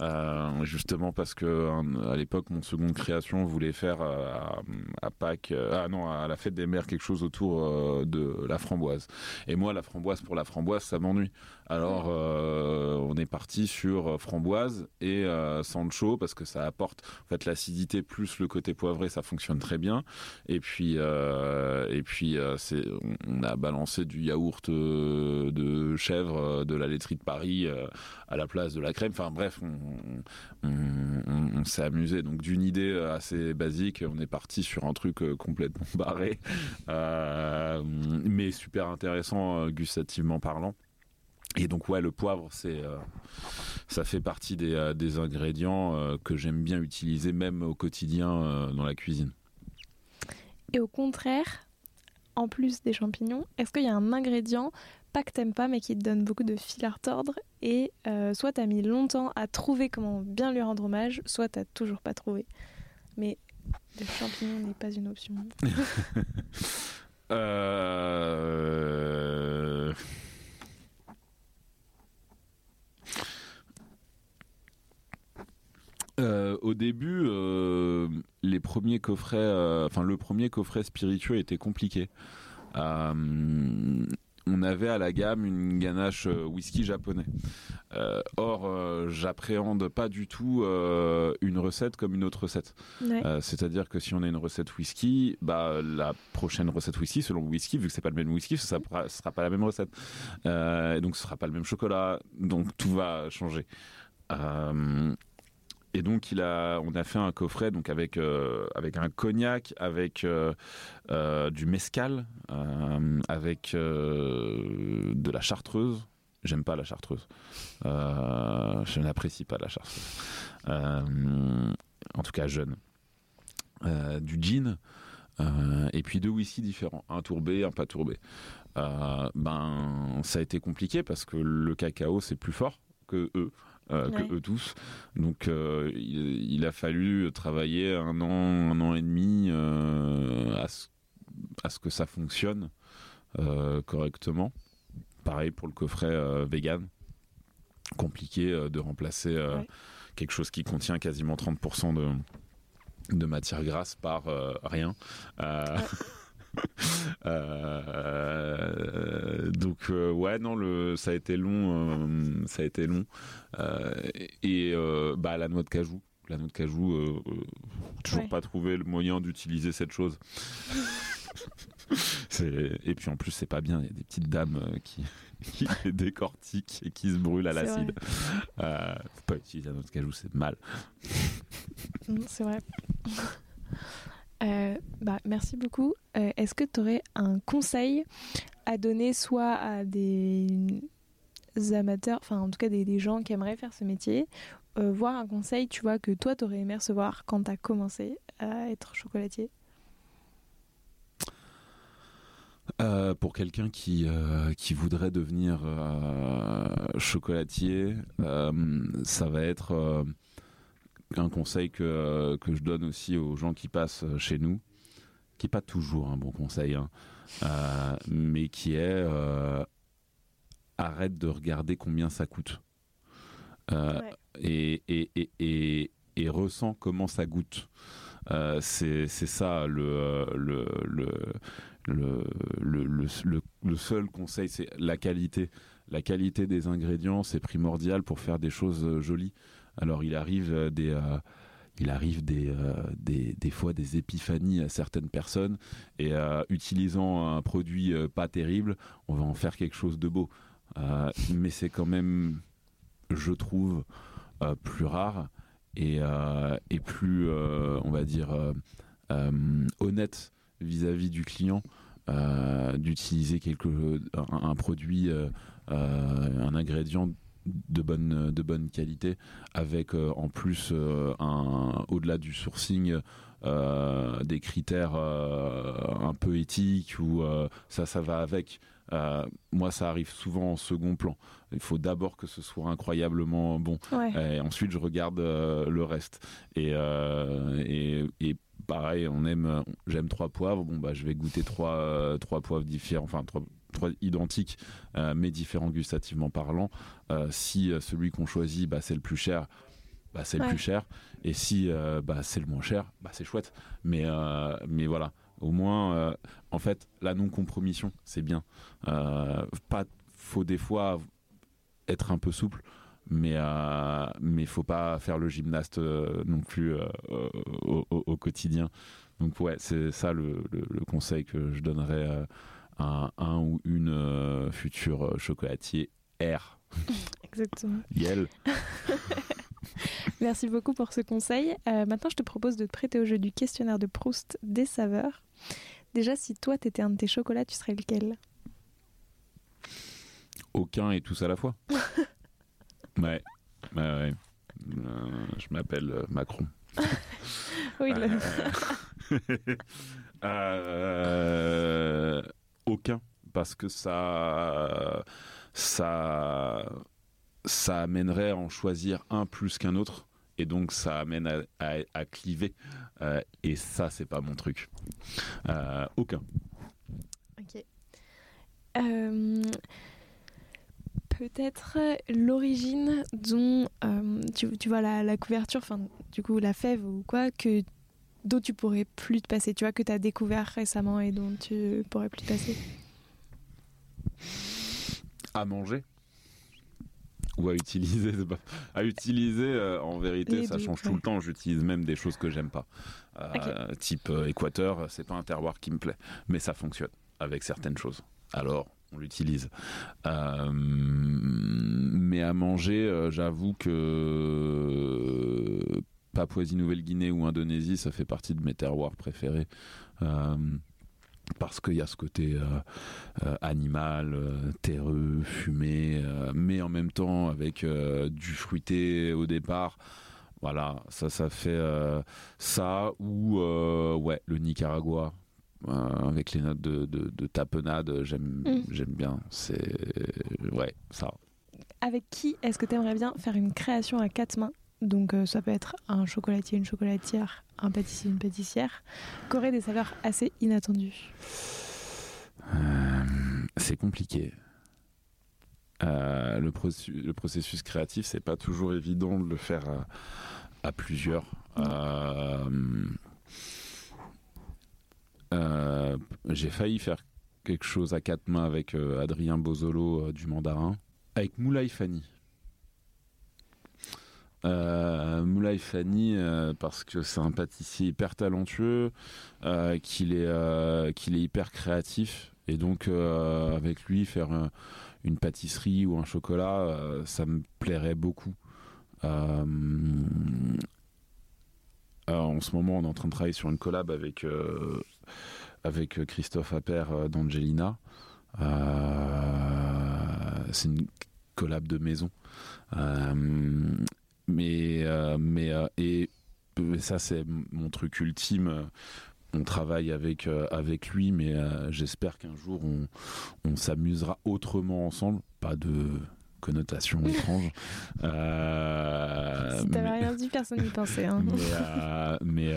Euh, justement parce que à l'époque mon seconde création voulait faire euh, à, à Pâques euh, ah non à la fête des mères quelque chose autour de la framboise. Et moi la framboise pour la framboise ça m'ennuie. Alors euh, on est parti sur euh, framboise et euh, sancho parce que ça apporte en fait l'acidité plus le côté poivré ça fonctionne très bien. Et puis euh, et puis on a balancé du yaourt de chèvre de la laiterie de Paris à la place de la crème. Enfin bref on, s'est amusé. Donc d'une idée assez basique on est parti sur un truc complètement barré. Mais super intéressant gustativement parlant et donc ouais le poivre c'est euh, ça fait partie des, euh, des ingrédients euh, que j'aime bien utiliser même au quotidien dans la cuisine Et au contraire, en plus des champignons, est-ce qu'il y a un ingrédient, pas que t'aimes pas, mais qui te donne beaucoup de fil à retordre et soit t'as mis longtemps à trouver comment bien lui rendre hommage, soit t'as toujours pas trouvé. Mais le champignon n'est pas une option. Euh... Euh, au début, euh, les premiers coffrets, euh, enfin le premier coffret spiritueux était compliqué. On avait à la gamme une ganache whisky japonais. or, j'appréhende pas du tout une recette comme une autre recette. C'est-à-dire que si on a une recette whisky, bah la prochaine recette whisky, selon le whisky, vu que c'est pas le même whisky, ça sera, sera pas la même recette. et donc, ce sera pas le même chocolat. Donc, tout va changer. Et donc on a fait un coffret euh, avec un cognac, avec euh, euh, du mescal, avec de la chartreuse. J'aime pas la chartreuse. je n'apprécie pas la chartreuse. en tout cas jeune. du gin. et puis deux whisky différents, un tourbé, un pas tourbé. ben, ça a été compliqué parce que le cacao c'est plus fort que eux. Euh, que eux tous. Donc euh, il, a fallu travailler un an, un an et demi euh, à, ce, à, ce, que ça fonctionne correctement. Pareil pour le coffret vegan. Compliqué de remplacer quelque chose qui contient quasiment 30% de, de matière grasse par rien. Euh, donc euh, ouais non le ça a été long euh, ça a été long. Et bah la noix de cajou. La noix de cajou toujours pas trouvé le moyen d'utiliser cette chose. Et puis en plus c'est pas bien. Il y a des petites dames qui qui les décortiquent et qui se brûlent à l'acide. faut pas utiliser la noix de cajou c'est mal. C'est vrai euh, bah, merci beaucoup. Euh, est-ce que tu aurais un conseil à donner soit à des amateurs, enfin en tout cas des, gens qui aimeraient faire ce métier, euh, voire un conseil, tu vois, que toi tu aurais aimé recevoir quand tu as commencé à être chocolatier? Pour quelqu'un qui, qui voudrait devenir chocolatier, ça va être un conseil que, que je donne aussi aux gens qui passent chez nous, qui n'est pas toujours un bon conseil, hein, euh, mais qui est euh, arrête de regarder combien ça coûte. Euh, et, et, et, et, ressent comment ça goûte. c'est ça le, le, le, le, le, le seul conseil, c'est la qualité. La qualité des ingrédients, c'est primordial pour faire des choses jolies. Alors il arrive euh, des euh, euh, des, fois des épiphanies à certaines personnes et utilisant un produit pas terrible, on va en faire quelque chose de beau. mais c'est quand même, je trouve, plus rare et, et plus, on va dire, honnête vis-à-vis du client. d'utiliser quelque un produit un ingrédient de bonne de bonne qualité avec euh, en plus euh, un au-delà du sourcing euh, des critères un peu éthiques ou ça ça va avec. Moi ça arrive souvent en second plan. Il faut d'abord que ce soit incroyablement bon. Et ensuite je regarde le reste. Et, et, et pareil on aime j'aime trois poivres. Bon bah je vais goûter trois trois poivres différents enfin trois identiques euh, mais différents gustativement parlant. Euh, si euh, celui qu'on choisit, bah, c'est le plus cher, bah, c'est le plus cher. Et si bah, c'est le moins cher, bah, c'est chouette. Mais, mais voilà, au moins, en fait, la non-compromission, c'est bien. pas, faut des fois être un peu souple mais mais faut pas faire le gymnaste non plus au, quotidien donc ouais c'est ça le, le, conseil que je donnerais un, un ou une euh, future euh, chocolatier R. Exactement. Yel. Merci beaucoup pour ce conseil. Euh, maintenant, je te propose de te prêter au jeu du questionnaire de Proust des saveurs. Déjà, si toi, t'étais un de tes chocolats, tu serais lequel? Aucun et tous à la fois. ouais. ouais, ouais. je m'appelle Macron. oui. euh, aucun parce que ça ça ça amènerait à en choisir un plus qu'un autre et donc ça amène à, cliver euh, et ça c'est pas mon truc. Euh, aucun. Ok. Euh, peut-être l'origine dont tu, vois la, la couverture enfin du coup la fève ou quoi que dont tu pourrais plus te passer, tu vois, que tu as découvert récemment et dont tu pourrais plus te passer. À manger. Ou à utiliser à utiliser euh, en vérité ça change tout le temps. J'utilise même des choses que j'aime pas. Euh, type euh, équateur c'est pas un terroir qui me plaît mais ça fonctionne avec certaines choses. Alors on l'utilise. Mais à manger j'avoue que Papouasie-Nouvelle-Guinée ou Indonésie ça fait partie de mes terroirs préférés parce qu'il y a ce côté euh, euh, animal, euh, terreux, fumé, mais en même temps avec du fruité au départ. Voilà, ça, ça fait ça ou ouais, le Nicaragua. avec les notes de, de, tapenade, j'aime mm. j'aime bien. C'est ouais, ça. Avec qui est-ce que tu aimerais bien faire une création à quatre mains? Donc euh, ça peut être un chocolatier, une chocolatière, un pâtissier, une pâtissière, qui aurait des saveurs assez inattendues. Euh, c'est compliqué. Euh, le, le, processus créatif, c'est pas toujours évident de le faire à, plusieurs. J'ai failli faire quelque chose à quatre mains avec Adrien Bozolo du Mandarin, avec Moulay Fanny. Euh, Moulay euh, parce que c'est un pâtissier hyper talentueux, euh, qu'il est euh, qu'il est hyper créatif et donc avec lui faire une pâtisserie ou un chocolat, ça me plairait beaucoup. en ce moment, on est en train de travailler sur une collab avec avec Christophe Appert d'Angelina. c'est une collab de maison mais mais euh, et euh, ça c'est mon truc ultime. On travaille avec avec lui mais j'espère qu'un jour on, on s'amusera autrement ensemble. Pas de connotation étrange. Euh, si t'avais rien dit personne n'y pensait hein. mais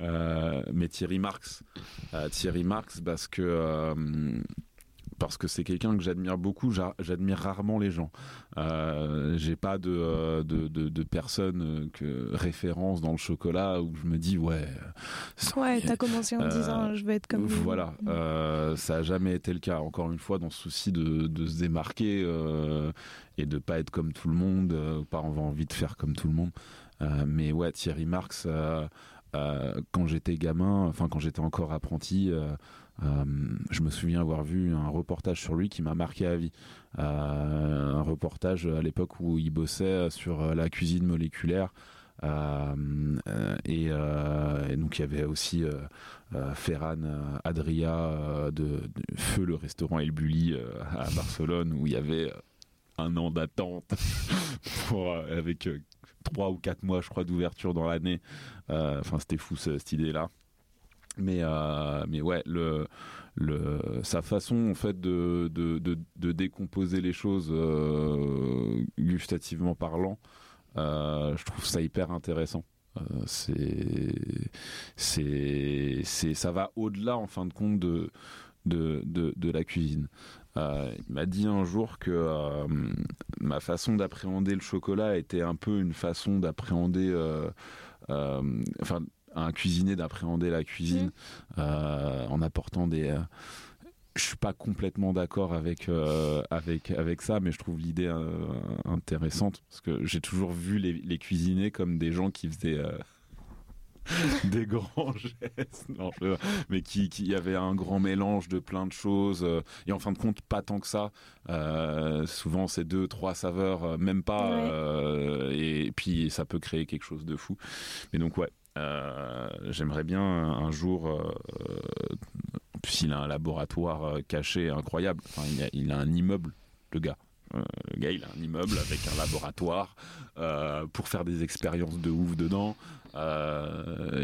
mais, mais Thierry Marx Thierry Marx parce que parce que c'est quelqu'un que j'admire beaucoup. J'admire rarement les gens. Euh, J'ai pas de, euh, de, de, de personne euh, que référence dans le chocolat où je me dis ouais. Ouais, t'as commencé en euh, disant je vais être comme. Voilà, euh, ça a jamais été le cas. Encore une fois, dans ce souci de, de se démarquer et de pas être comme tout le monde, pas avoir envie de faire comme tout le monde. mais ouais, Thierry Marx. Quand j'étais gamin, enfin quand j'étais encore apprenti, euh, je me souviens avoir vu un reportage sur lui qui m'a marqué à vie. Euh, un reportage à l'époque où il bossait sur la cuisine moléculaire. Euh, et, donc il y avait aussi Ferran Adria de, Feu le restaurant El Bulli à Barcelone où il y avait un an d'attente avec trois ou quatre mois je crois d'ouverture dans l'année. Enfin c'était fou cette idée là mais euh, mais ouais le le sa façon en fait de de, de, décomposer les choses euh, gustativement parlant euh, je trouve ça hyper intéressant euh, c'est c'est ça va au-delà en fin de compte de de, de, de la cuisine. Euh, il m'a dit un jour que euh, ma façon d'appréhender le chocolat était un peu une façon d'appréhender, euh, enfin un cuisinier d'appréhender la cuisine mmh. en apportant des je suis pas complètement d'accord avec euh, avec avec ça mais je trouve l'idée intéressante parce que j'ai toujours vu les, les, cuisiniers comme des gens qui faisaient des grands gestes, non, mais qui, qui avait un grand mélange de plein de choses. et en fin de compte, pas tant que ça. Euh, souvent, c'est deux, trois saveurs, même pas. Ouais. et puis, ça peut créer quelque chose de fou. Mais donc, ouais, euh, j'aimerais bien un jour, euh, s'il a un laboratoire euh, caché incroyable, enfin, il, a, il, a, un immeuble, le gars. le gars, il a un immeuble avec un laboratoire pour faire des expériences de ouf dedans.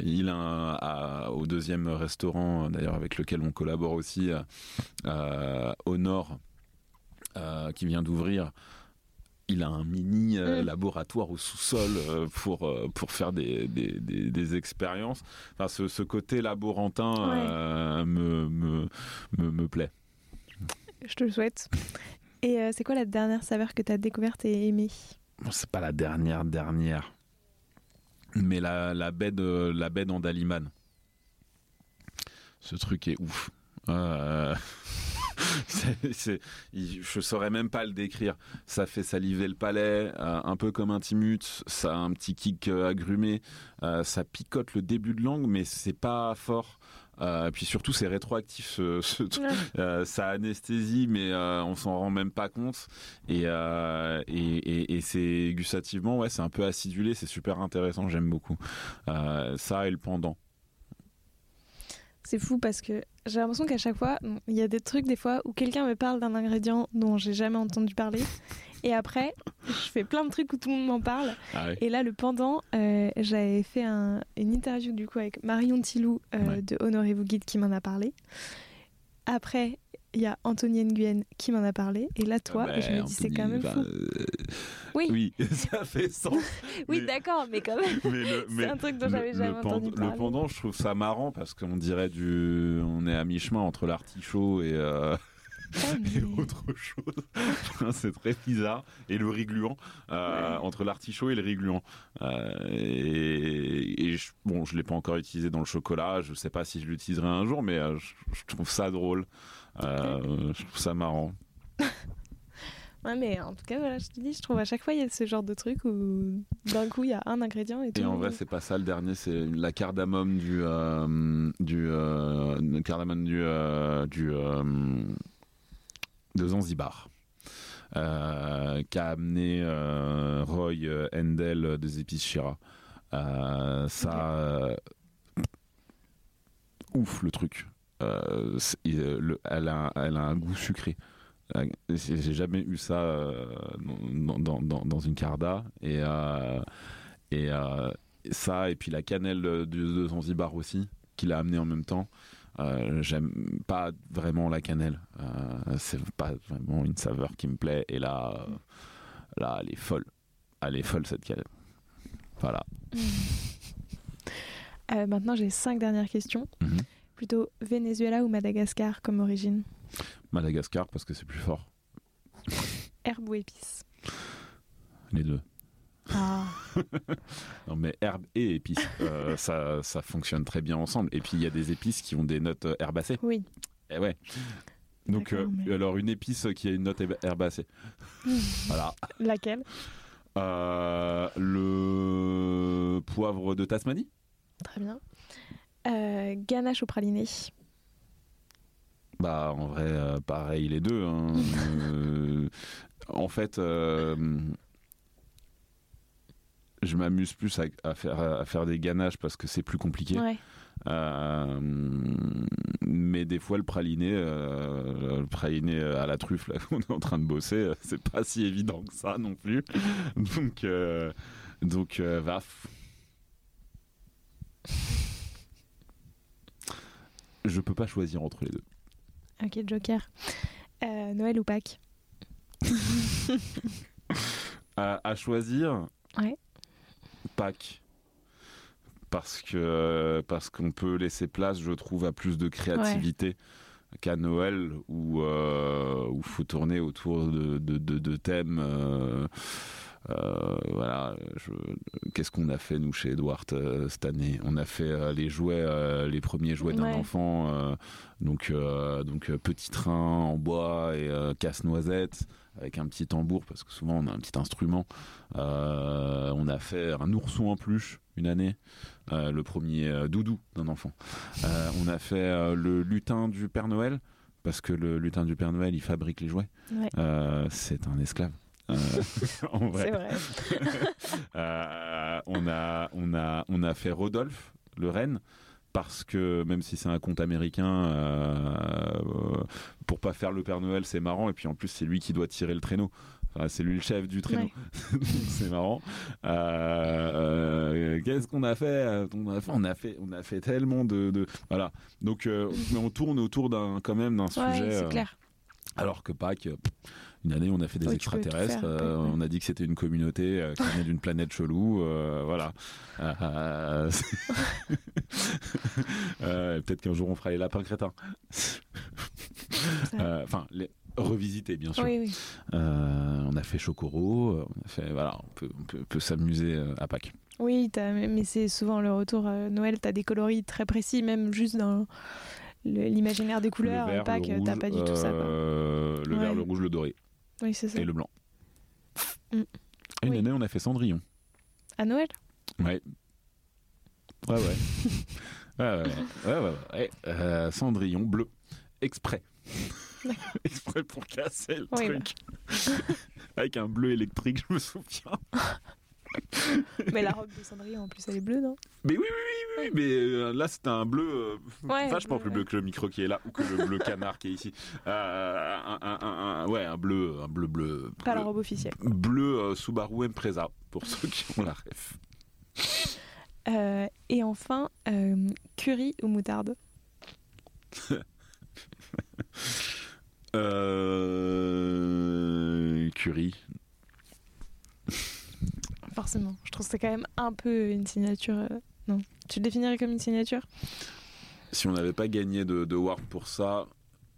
Il a un, au deuxième restaurant, d'ailleurs avec lequel on collabore aussi, au nord, qui vient d'ouvrir il a un mini euh, mm. laboratoire au sous-sol euh, pour euh, pour faire des, des, des, expériences. Enfin, ce, ce côté laborantin me, me, me, me plaît. Je te le souhaite. Et c'est quoi la dernière saveur que tu as découverte et aimée? C'est pas la dernière dernière, mais la la baie de la d'Andaliman. Ce truc est ouf. C'est- c'est- il- je saurais même pas le décrire. Ça fait saliver le palais, euh, un peu comme un timut. Ça a un petit kick euh, agrumé. Euh, ça picote le début de langue, mais c'est pas fort. Euh, puis surtout, c'est rétroactif. Ce, ce truc. Euh, ça anesthésie, mais euh, on s'en rend même pas compte. Et, euh, et, et, et c'est gustativement, ouais, c'est un peu acidulé. C'est super intéressant. J'aime beaucoup. Ça et le pendant. C'est fou parce que j'ai l'impression qu'à chaque fois, il y a des trucs des fois où quelqu'un me parle d'un ingrédient dont j'ai jamais entendu parler. Et après, je fais plein de trucs où tout le monde m'en parle. Ah ouais. Et là, le pendant, euh, j'avais fait un- une interview du coup avec Marion Tilou euh, Ouais. de Honorez-vous Guide qui m'en a parlé. Après, il y a Anthony Nguyen qui m'en a parlé. Et là, toi, et je me dis, c'est quand même bah, fou. euh, Oui, oui, Oui, ça fait sens. mais- d'accord, mais quand même. Mais le, C'est un truc dont j'avais jamais entendu parler. Le pendant, je trouve ça marrant parce qu'on dirait du. On est à mi-chemin entre l'artichaut et, euh, et autre chose. C'est très bizarre. Et le riz gluant. euh, Entre l'artichaut et le riz gluant. Euh, et et je, bon, je l'ai pas encore utilisé dans le chocolat. Je sais pas si je l'utiliserai un jour, mais euh, je, je trouve ça drôle. Je trouve ça marrant. Ouais, mais en tout cas, voilà, je te dis, je trouve à chaque fois, il y a ce genre de truc où d'un coup, il y a un ingrédient et tout. Et en vrai, c'est pas ça le dernier, c'est la cardamome du euh, du euh, cardamome du euh, du de Zanzibar. Euh, qu'a amené euh, Roy euh, Endel des épices Shira. Euh, ça, euh, ouf le truc. Euh, le- elle, a, elle a un goût sucré. Euh, J'ai jamais eu ça euh, dans, dans, dans, dans une carda et euh, et euh, ça et puis la cannelle de, de Zanzibar aussi qu'il a amené en même temps. Euh, J'aime pas vraiment la cannelle. Euh, c'est pas vraiment une saveur qui me plaît. Et là, euh, là, elle est folle. Elle est folle cette cannelle. Voilà. Euh, maintenant, j'ai cinq dernières questions. Mhm. Plutôt Venezuela ou Madagascar comme origine? Madagascar parce que c'est plus fort. Herbe ou épice Les deux. Ah, Non mais herbe et épices, euh, ça, ça fonctionne très bien ensemble. Et puis il y a des épices qui ont des notes euh, herbacées. oui. Et ouais. Donc euh, mais- alors une épice qui a une note herb- herbacée. voilà. Laquelle? Euh, le poivre de Tasmanie Très bien. Ganache ou praliné Bah en vrai pareil les deux. hein. En fait, je m'amuse plus à, à faire à faire des ganaches parce que c'est plus compliqué. Ouais. Euh, mais des fois le praliné, euh, le praliné à la truffe là qu'on est en train de bosser, euh, c'est pas si évident que ça non plus. Donc euh, donc euh, va. Je peux pas choisir entre les deux. Ok, Joker. Euh, Noël ou Pâques? À, à choisir? Ouais. Pâques. Parce que parce qu'on peut laisser place, je trouve, à plus de créativité qu'à Noël où euh, où faut tourner autour de de, de, de thèmes. euh, euh, voilà, qu'est-ce qu'on a fait nous chez Edward euh, cette année? On a fait les jouets, les premiers jouets d'un Ouais. enfant, donc donc petit train en bois et casse-noisette avec un petit tambour parce que souvent on a un petit instrument. Euh, on a fait un ourson en peluche une année, euh, le premier euh, doudou d'un enfant. On a fait le lutin du Père Noël parce que le lutin du Père Noël il fabrique les jouets. Ouais. C'est un esclave. En vrai. C'est vrai. On a on a on a fait Rodolphe le renne parce que même si c'est un conte américain euh, pour pas faire le Père Noël c'est marrant. Et puis en plus c'est lui qui doit tirer le traîneau. Enfin, c'est lui le chef du traîneau. Ouais. C'est marrant. Euh, euh, qu'est-ce qu'on a fait on a fait on a fait on a fait tellement de, de- voilà. Donc euh, mais on tourne autour d'un quand même d'un Ouais, sujet c'est euh, clair. alors que Pâques, euh, une année, on a fait des Oui, tu extraterrestres. faire, euh, ouais. On a dit que c'était une communauté euh, qui venait d'une planète chelou. euh, voilà. Peut-être qu'un jour on fera les lapins crétins. Enfin, les revisiter bien sûr. Oui, oui. Euh, on a fait Chocoro. On a fait voilà, on peut, on peut, on peut s'amuser à Pâques. Oui, mais c'est souvent le retour euh, Noël, t'as des coloris très précis, même juste dans l'imaginaire des couleurs, le vert, le que t'as pas du tout ça. quoi. euh, le vert, le rouge, le doré Oui, c'est ça. et le blanc. Mm. Et Une Oui. année, on a fait Cendrillon. À Noël Ouais. Ouais, ouais. ouais, ouais, ouais. ouais, ouais, ouais. Euh, Cendrillon bleu. Exprès. Exprès pour casser le Oui, truc. Avec un bleu électrique, je me souviens. Mais la robe de Cendrillon, en plus, elle est bleue, non? Mais oui, oui, oui, oui, mais euh, là c'était un bleu euh, Ouais, vachement bleu, plus bleu que le micro qui est là ou que le bleu canard qui est ici. Euh, un, un- un- un- ouais, un bleu, un bleu bleu. Pas la robe officielle. bleu, Subaru Impreza pour ceux qui ont la ref. Euh, et enfin, curry ou moutarde? Euh, curry. Forcément. Je trouve que c'est quand même un peu une signature. euh, Non. Tu le définirais comme une signature? Si on n'avait pas gagné de, de Ward pour ça,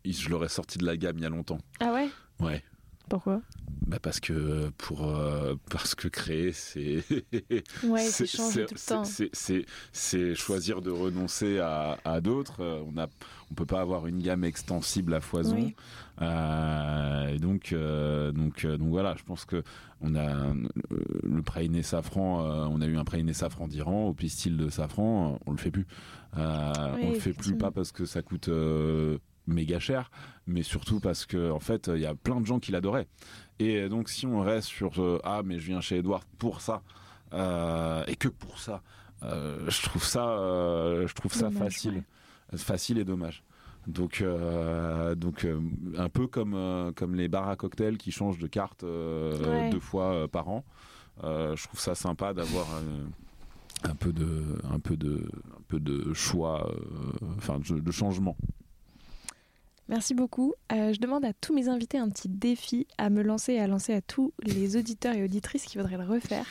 je l'aurais sorti de la gamme il y a longtemps. Ah ouais? Ouais. Pourquoi? Bah parce que pour euh, parce que créer c'est Ouais, c'est c'est tout le temps. choisir de renoncer à, à d'autres. Euh, On a on peut pas avoir une gamme extensible à foison. Oui. Euh, et donc euh, donc donc voilà, je pense que on a euh, le safran. euh, on a eu un praliné safran d'Iran au pistil de safran. On le fait plus. Euh, Oui, on le fait plus pas parce que ça coûte méga cher, mais surtout parce que en fait il y a plein de gens qui l'adoraient. Et donc si on reste sur euh, ah mais je viens chez Edouard pour ça euh, et que pour ça, euh, je trouve ça je trouve ça Dommage, facile, facile et dommage. Donc euh, donc euh, un peu comme euh, comme les bars à cocktails qui changent de carte Ouais. deux fois par an. Je trouve ça sympa d'avoir un peu de un peu de un peu de choix enfin de, de changement. Merci beaucoup. Je demande à tous mes invités un petit défi à me lancer et à lancer à tous les auditeurs et auditrices qui voudraient le refaire.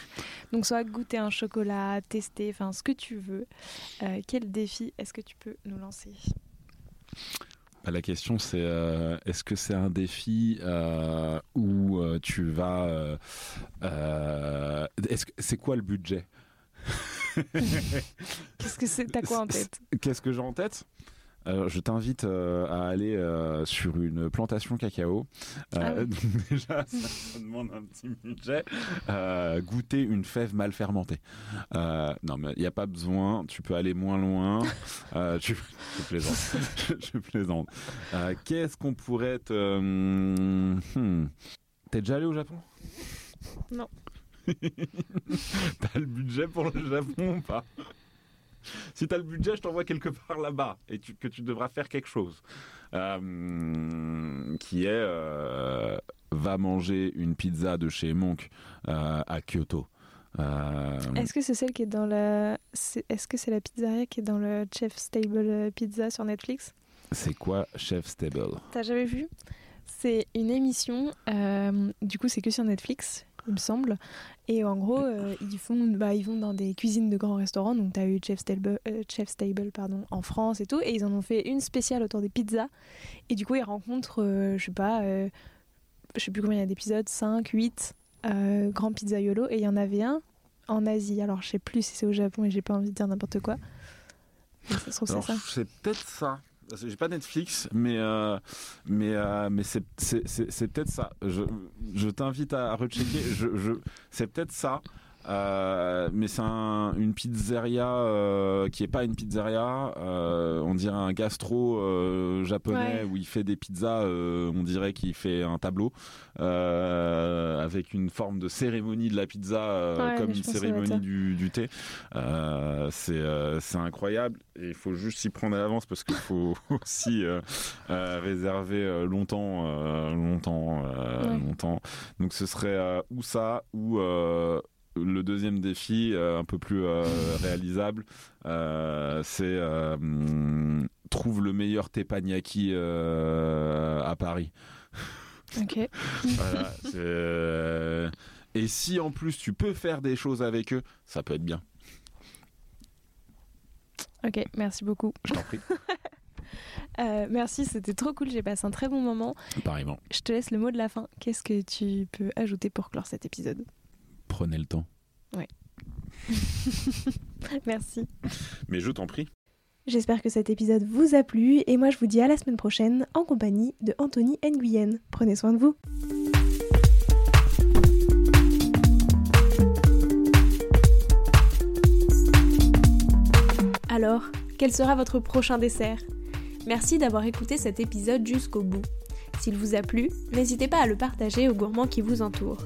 Donc soit goûter un chocolat, tester, enfin ce que tu veux. Quel défi est-ce que tu peux nous lancer? Bah, La question c'est euh, est-ce que c'est un défi euh, où euh, tu vas est-ce que c'est quoi le budget? Qu'est-ce que c'est? T'as quoi en tête? Qu'est-ce que j'ai en tête? Alors, je t'invite euh, à aller euh, sur une plantation cacao. Euh, Ah oui. déjà, ça, demande un petit budget. Goûter une fève mal fermentée. Non, mais il n'y a pas besoin. Tu peux aller moins loin. Tu, je plaisante. je plaisante. Qu'est-ce qu'on pourrait te... hum, hmm. T'es déjà allé au Japon? Non. T'as le budget pour le Japon ou pas? si t'as le budget, je t'envoie quelque part là-bas et tu- que tu devras faire quelque chose. Euh, qui est euh, va manger une pizza de chez Monk euh, à Kyoto. Est-ce que c'est celle qui est dans la. Est-ce que c'est la pizzeria qui est dans le Chef Stable Pizza sur Netflix? C'est quoi Chef Stable T'as jamais vu? C'est une émission, du coup c'est que sur Netflix, il me semble. Et en gros, euh, ils, font, bah, ils vont dans des cuisines de grands restaurants. Donc t'as eu Chef Stable, euh, Chef Stable pardon, en France et tout. Et ils en ont fait une spéciale autour des pizzas. Et du coup, ils rencontrent, euh, je sais pas, euh, je sais plus combien il y a d'épisodes, 5, 8 euh, grands pizzaiolos. Et il y en avait un en Asie. Alors je sais plus si c'est au Japon et j'ai pas envie de dire n'importe quoi. Mais ça se trouve, c'est ça. c'est peut-être ça. J'ai pas Netflix, mais euh, mais euh, mais c'est peut-être ça. Je je t'invite à rechecker. Je je c'est peut-être ça. Euh, mais c'est un- une pizzeria euh, qui est pas une pizzeria. euh, on dirait un gastro euh, japonais Ouais. où il fait des pizzas. euh, on dirait qu'il fait un tableau euh, avec une forme de cérémonie de la pizza euh, Ouais, comme une cérémonie du, du thé. Euh, c'est euh, c'est incroyable et il faut juste s'y prendre à l'avance parce qu'il faut aussi réserver longtemps, euh, longtemps, euh, Ouais. longtemps. Donc ce serait euh, ou ça ou euh, le deuxième défi, euh, un peu plus euh, réalisable, euh, c'est trouve le meilleur teppanyaki à Paris. Ok. Voilà, euh, Et si en plus tu peux faire des choses avec eux, ça peut être bien. Ok, merci beaucoup. Je t'en prie. Euh, merci, c'était trop cool, j'ai passé un très bon moment. Pareillement. Je te laisse le mot de la fin. Qu'est-ce que tu peux ajouter pour clore cet épisode? Prenez le temps. Merci. Mais je t'en prie. J'espère que cet épisode vous a plu et moi je vous dis à la semaine prochaine en compagnie de Anthony Nguyen. Prenez soin de vous. Alors, quel sera votre prochain dessert? Merci d'avoir écouté cet épisode jusqu'au bout. S'il vous a plu, n'hésitez pas à le partager aux gourmands qui vous entourent.